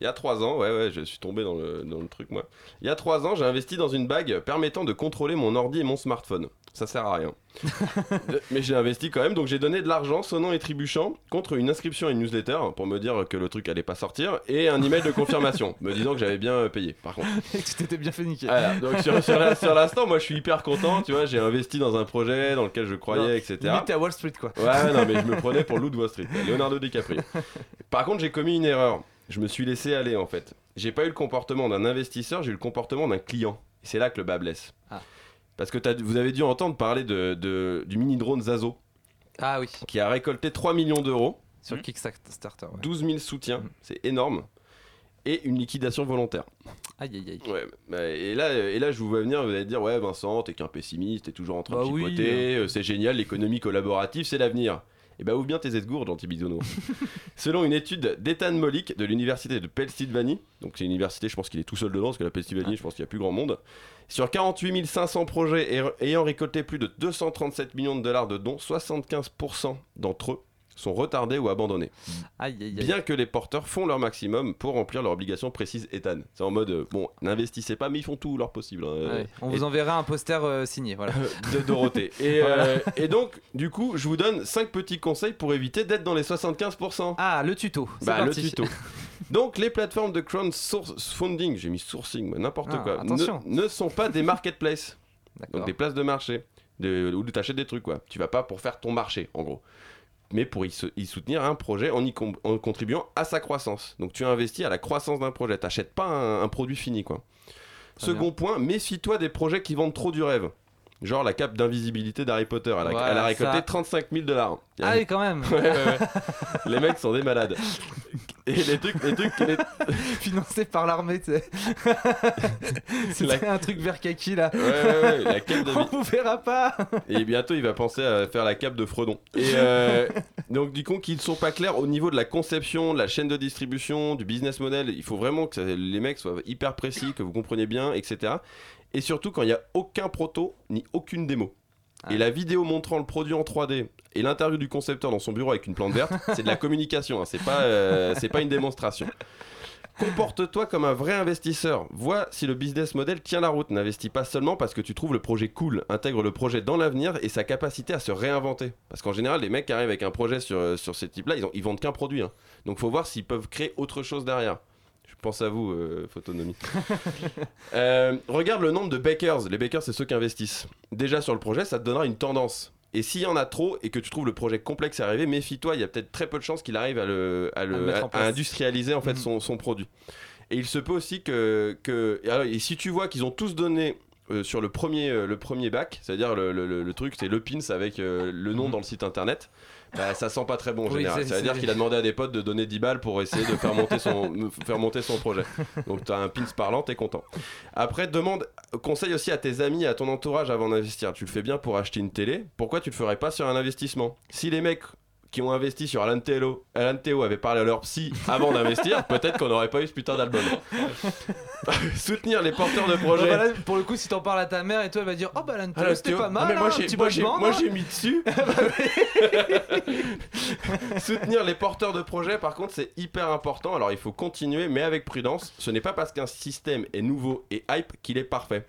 Il y a trois ans, ouais ouais, je suis tombé dans le, dans le truc moi. Il y a trois ans, j'ai investi dans une bague permettant de contrôler mon ordi et mon smartphone. Ça sert à rien. <laughs> Mais j'ai investi quand même, donc j'ai donné de l'argent sonnant et trébuchant contre une inscription à une newsletter pour me dire que le truc allait pas sortir et un email de confirmation <laughs> me disant que j'avais bien euh, payé. Par contre. <laughs> Et que tu t'étais bien fait niquer. Voilà, donc sur, sur la- sur l'instant, moi je suis hyper content, tu vois, j'ai investi dans un projet dans lequel je croyais, Non, etc. Limite, t'es à Wall Street, quoi. Ouais, non, mais je me prenais pour Lou de Wall Street, Leonardo DiCaprio. Par contre, j'ai commis une erreur. Je me suis laissé aller en fait. J'ai pas eu le comportement d'un investisseur, j'ai eu le comportement d'un client. Et c'est là que le bas blesse. Ah. Parce que t'as- vous avez dû entendre parler de, de- du mini drone Zazo Ah oui, qui a récolté 3 millions d'euros, sur Kickstarter. ouais. 12 000 soutiens, Mhm. c'est énorme, et une liquidation volontaire. Aïe aïe aïe. Ouais, bah, et, là, et là, je vous vois venir, vous allez dire, ouais, Vincent, t'es qu'un pessimiste, t'es toujours en train Bah de oui, chipoter, euh, c'est génial, l'économie collaborative, c'est l'avenir. Et bah, ouvre bien tes esgourdes, gentil bisounours. <laughs> Selon une étude d'Ethan Molik de l'université de Pennsylvanie, donc c'est une université, je pense qu'il est tout seul dedans, parce que la Pennsylvanie, je pense qu'il y a plus grand monde, sur 48 500 projets ay- ayant récolté plus de 237 millions de dollars de dons, 75% d'entre eux sont retardés ou abandonnés. Aïe aïe aïe. Bien que les porteurs font leur maximum pour remplir leurs obligations précises Ethan. C'est en mode, euh, bon, n'investissez pas, mais ils font tout leur possible. hein. Ouais, On Et- vous enverra un poster euh, signé, voilà. <laughs> de Dorothée. Et, euh, et donc, du coup, je vous donne 5 petits conseils pour éviter d'être dans les 75%. Ah, le tuto. C'est Bah, le parti. tuto. <laughs> Donc, les plateformes de crowdfunding, j'ai mis sourcing, moi, n'importe Ah, quoi, attention. ne, ne sont pas des marketplaces, <laughs> donc D'accord. des places de marché, de, où tu achètes des trucs, quoi. Tu vas pas pour faire ton marché, en gros. Mais pour y, soutenir un projet en y en contribuant à sa croissance. Donc tu investis à la croissance d'un projet. T'achètes pas un, un produit fini, quoi. Second point, méfie-toi des projets qui vendent trop du rêve. Genre la cape d'invisibilité d'Harry Potter. Elle a, Voilà, elle a récolté ça. 35 000 dollars. Ah oui, quand même. Ouais, ouais, ouais. <laughs> les mecs sont des malades. Et les trucs, les trucs, les- <laughs> Financé par l'armée, tu sais. <laughs> C'était un truc vert kaki là. Ouais, ouais, ouais, la cape On vous verra pas. Et bientôt, il va penser à faire la cape de Fredon. Et euh, donc, du coup, qu'ils sont pas clairs au niveau de la conception, de la chaîne de distribution, du business model. Il faut vraiment que ça- les mecs soient hyper précis, que vous compreniez bien, etc. Et surtout, quand il n'y a aucun proto ni aucune démo. Ah. Et la vidéo montrant le produit en 3D et l'interview du concepteur dans son bureau avec une plante verte, <laughs> c'est de la communication, hein, c'est pas, euh, pas une démonstration. Comporte-toi comme un vrai investisseur. Vois si le business model tient la route. N'investis pas seulement parce que tu trouves le projet cool. Intègre le projet dans l'avenir et sa capacité à se réinventer. Parce qu'en général, les mecs qui arrivent avec un projet sur, euh, sur ces types-là, ils, ont- ils vendent qu'un produit. hein. Donc faut voir s'ils peuvent créer autre chose derrière. Je pense à vous, euh, Photonomie. <laughs> Euh, regarde le nombre de bakers. Les bakers, c'est ceux qui investissent. Déjà sur le projet, ça te donnera une tendance. Et s'il y en a trop et que tu trouves le projet complexe à arriver, méfie-toi, il y a peut-être très peu de chances qu'il arrive à, le, le- industrialiser en fait Mhm. son, son produit. Et il se peut aussi que. que et alors, et si tu vois qu'ils ont tous donné euh, sur le premier, euh, le premier bac, c'est-à-dire le, le- le- le truc, c'est le pins avec euh, le nom Mhm. dans le site internet, bah, ça sent pas très bon en Oui, général. c'est- Ça veut dire c'est- qu'il a demandé à des potes de donner 10 balles pour essayer de faire monter son, <laughs> faire monter son projet. Donc tu as un pins parlant, t'es content. Après, demande conseil aussi à tes amis, à ton entourage avant d'investir. Tu le fais bien pour acheter une télé. Pourquoi tu le ferais pas sur un investissement? Si les mecs qui ont investi sur Alan Théo, Alan Théo avaient parlé à leur psy avant d'investir, <laughs> peut-être qu'on n'aurait pas eu ce putain d'album. <laughs> Soutenir les porteurs de projets. voilà, pour le coup, si t'en parles à ta mère et toi, elle va dire Oh bah Ah, là, c'était Théo- pas Ah, mal. mais moi hein, j'ai moi j'ai hein. j'ai mis dessus. <laughs> Soutenir les porteurs de projets par contre c'est hyper important. Alors il faut continuer mais avec prudence. Ce n'est pas parce qu'un système est nouveau et hype qu'il est parfait.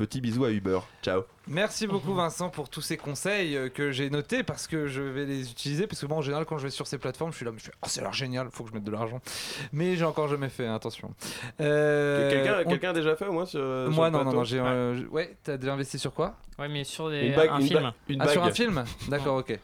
Petit bisou à Uber. Ciao. Merci beaucoup Vincent pour tous ces conseils euh, que j'ai notés parce que je vais les utiliser. Parce que moi en général quand je vais sur ces plateformes je suis là mais je fais oh c'est l'air génial faut que je mette de l'argent. Mais j'ai encore jamais fait hein, attention. Euh, Quelqu'un on- a déjà fait au moins sur, moi non non non j'ai euh, j- ouais t'as déjà investi sur quoi? Ouais, mais sur des, Une bague, un une film. ah sur un film? D'accord ok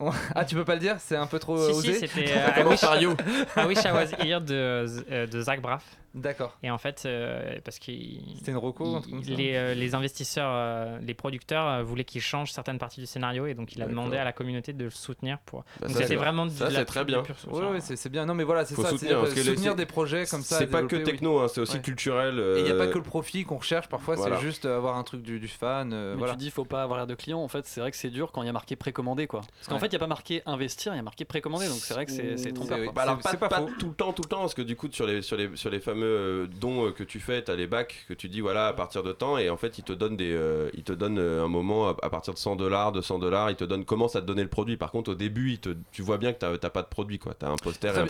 <laughs> ah tu peux pas le dire? C'est un peu trop Si, euh, si, osé? c'était <laughs> euh, I, wish, I Wish I Was <laughs> Here de, euh, de Zach Braff. d'accord Et en fait, euh, parce qu'il. c'était une reco les, euh, les investisseurs, euh, les producteurs euh, voulaient qu'il change certaines parties du scénario et donc il a demandé à la communauté de le soutenir pour. Bah, donc ça, c'était c'est- vraiment de ça, la c'est très bien. ouais, c'est c'est bien non mais voilà c'est ça soutenir, que soutenir des projets comme ça C'est pas que techno, hein, c'est aussi Ouais. culturel. et il n'y a pas que le profit qu'on recherche parfois c'est juste avoir un truc du, fan tu dis faut pas avoir l'air de client, en fait c'est vrai que c'est dur quand il y a marqué précommandé quoi. Parce qu'en fait il n'y a pas marqué investir, il y a marqué précommander, donc c'est vrai que c'est trompeur. Bah alors, pas, tout le temps, tout le temps, parce que du coup, sur les, sur les, sur les fameux euh, dons euh, que tu fais, tu as les bacs que tu dis, voilà, à partir de temps, et en fait, ils te donnent, des, euh, ils te donnent un moment, à, à partir de 100 dollars, 200 dollars, ils te donnent, commencent à te donner le produit. Par contre, au début, te, tu vois bien que tu n'as pas de produit, quoi. Tu as un poster et un.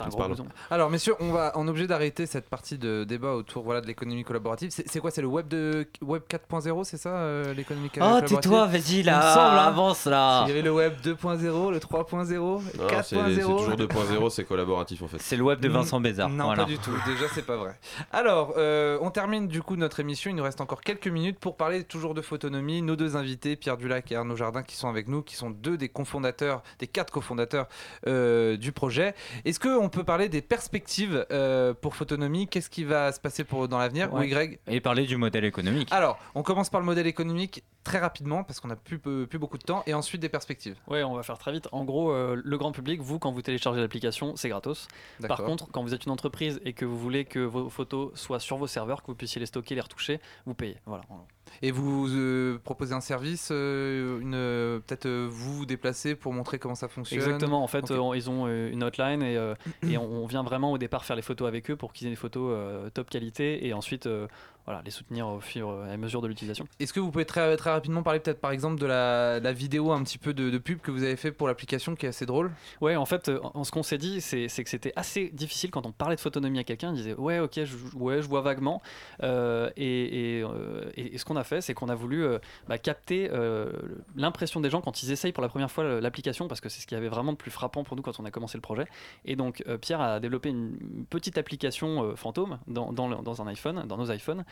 Alors, messieurs, on va en obligé d'arrêter cette partie de débat autour voilà, de l'économie collaborative. C'est quoi C'est le web de web 4.0, c'est ça euh, l'économie Oh, collaborative? tais-toi, vas-y là, semble, hein. avance là. Il y avait le web 2.0, le 3.0, le Non, c'est c'est 4.0. toujours 2.0, c'est collaboratif en fait. C'est le web de Vincent Bézard. Non, voilà. pas du tout. Déjà, c'est pas vrai. Alors, euh, on termine du coup notre émission. Il nous reste encore quelques minutes pour parler toujours de photonomie. Nos deux invités, Pierre Dulac et Arnaud Jardin, qui sont avec nous, qui sont deux des cofondateurs, des quatre cofondateurs euh, du projet. Est-ce qu'on peut parler des perspectives euh, pour photonomie? Qu'est-ce qui va se passer pour, dans l'avenir? Ouais. Oui, Greg? Et parler du modèle économique. Alors, on commence par le modèle économique très rapidement parce qu'on n'a plus, beaucoup de temps et ensuite des perspectives. Ouais, on va faire très vite. En gros, euh, le grand public, vous, quand vous téléchargez l'application, c'est gratos. Par contre, quand vous êtes une entreprise et que vous voulez que vos photos soient sur vos serveurs, que vous puissiez les stocker, les retoucher, vous payez. Voilà. Et vous euh, proposez un service, euh, une euh, peut-être euh, vous vous déplacez pour montrer comment ça fonctionne. Exactement. En fait, on- ils ont une hotline et, et on, on vient vraiment au départ faire les photos avec eux pour qu'ils aient des photos top qualité et ensuite voilà, les soutenir au fur et à mesure de l'utilisation. Est-ce que vous pouvez très, très rapidement parler peut-être par exemple de la, la vidéo un petit peu de, de pub que vous avez fait pour l'application qui est assez drôle? Ouais, en fait, en- ce qu'on s'est dit, c'est que c'était assez difficile quand on parlait de photonomie à quelqu'un. Il disait ouais, ok, je, ouais, je vois vaguement. Et- et ce qu'on a fait, c'est qu'on a voulu euh, bah, capter euh, l'impression des gens quand ils essayent pour la première fois l'application, parce que c'est ce qui avait vraiment de plus frappant pour nous quand on a commencé le projet. Et donc, euh, Pierre a développé une petite application euh, fantôme dans, dans, le- dans un iPhone, dans nos iPhones.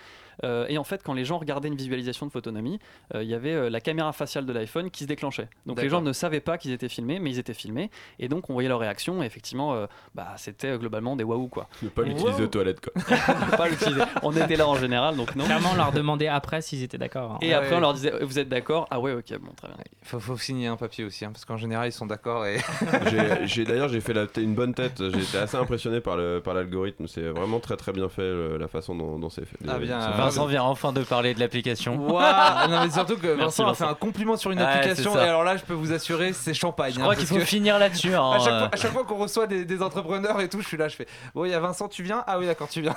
Euh, et en fait, quand les gens regardaient une visualisation de photonomie, euh, il y avait euh, la caméra faciale de l'iPhone qui se déclenchait. Donc les gens ne savaient pas qu'ils étaient filmés, mais ils étaient filmés. Et donc on voyait leur réaction. Et effectivement, euh, bah, c'était euh, globalement des waouh quoi. Ne pas l'utiliser aux toilettes quoi. <laughs> Pas l'utiliser. On était là en général, donc non. Clairement, on leur demandait après s'ils étaient d'accord. hein. Et après, on leur disait Vous êtes d'accord? Ah ouais, ok, bon, très bien. Il faut, faut signer un papier aussi, hein, parce qu'en général ils sont d'accord. Et... <laughs> J'ai- j'ai d'ailleurs j'ai fait la- une bonne tête. J'ai été assez impressionné par le par l'algorithme. C'est vraiment très très bien fait le- la façon dont, dont c'est fait. Ah bien, C'est- Vincent vient enfin de parler de l'application. Waouh <laughs> Non mais surtout que Merci, Vincent a fait Vincent. un compliment sur une Ouais, application c'est ça. et alors là je peux vous assurer c'est champagne. Je hein, crois parce qu'il faut que- finir là-dessus. hein, <laughs> À chaque, euh. fois, à chaque fois qu'on reçoit des, des entrepreneurs et tout, je suis là, je fais Bon, il y a Vincent, tu viens? Ah oui, d'accord, tu viens.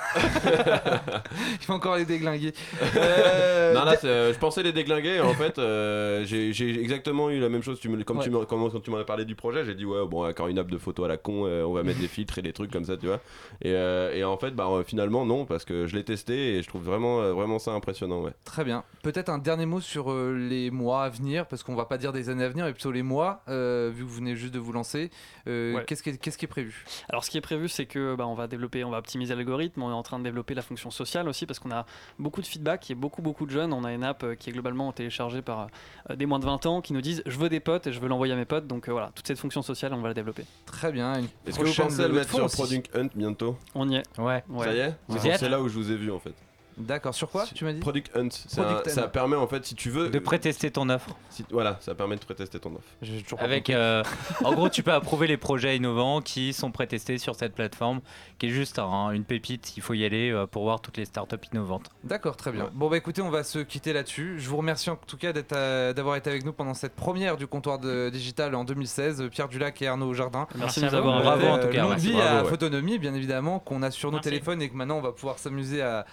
il faut encore les déglinguer. Euh, non, là, euh, je pensais les déglinguer. En fait, euh, j'ai exactement eu la même chose. Tu me, comme Ouais. tu me, comme- quand tu m'en as parlé du projet, j'ai dit ouais, bon, encore une app de photos à la con. euh, on va mettre des filtres et des trucs comme ça, tu vois. Et, euh, et en fait, bah, euh, finalement, non, parce que je l'ai testé et je trouve vraiment, euh, vraiment ça impressionnant. Ouais. Très bien. Peut-être un dernier mot sur euh, les mois à venir, parce qu'on va pas dire des années à venir, mais plutôt les mois, euh, vu que vous venez juste de vous lancer. Euh, Ouais. Qu'est-ce qui est, qu'est-ce qui est prévu? Alors, ce qui est prévu, c'est que bah, on va développer, on va optimiser l'algorithme. On est en train de développer la fonction sociale aussi parce qu'on a beaucoup de feedback et beaucoup beaucoup de jeunes. On a une app euh, qui est globalement téléchargée par euh, des moins de 20 ans qui nous disent je veux des potes et je veux l'envoyer à mes potes. Donc euh, voilà, toute cette fonction sociale, on va la développer. Très bien. Est-ce que vous pensez à le mettre sur. Product Hunt bientôt? On y est. Ouais. Ouais. Ça y est? C'est là où je vous ai vu en fait. D'accord. Sur quoi tu m'as dit Product Hunt, un- ça permet en fait si tu veux De prétester ton offre. si- voilà, ça permet de prétester ton offre. Avec, euh, en <laughs> gros, tu peux approuver les projets innovants qui sont prétestés sur cette plateforme, qui est juste un- une pépite. Il faut y aller euh, pour voir toutes les startups innovantes. D'accord, très bien. Ouais. Bon bah écoutez, on va se quitter là-dessus. Je vous remercie en tout cas d'être, euh, d'avoir été avec nous pendant cette première du comptoir de digital en 2016. Pierre Dulac et Arnaud Jardin. Merci, Merci de à nous avoir vous. Bravo, en tout cas, longue vie Bravo, à ouais. Photonomie, bien évidemment, qu'on a sur nos Merci. téléphones et que maintenant on va pouvoir s'amuser à,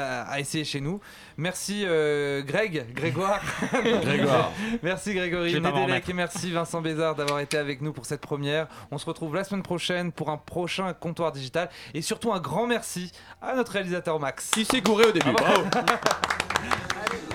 à- à essayer chez nous. Merci euh, Greg, Grégoire. <laughs> Grégoire. merci Grégory Nedelec et merci Vincent Bézard d'avoir été avec nous pour cette première. On se retrouve la semaine prochaine pour un prochain comptoir digital et surtout un grand merci à notre réalisateur Max. Il s'est gouré au début. Bravo. Allez, <laughs>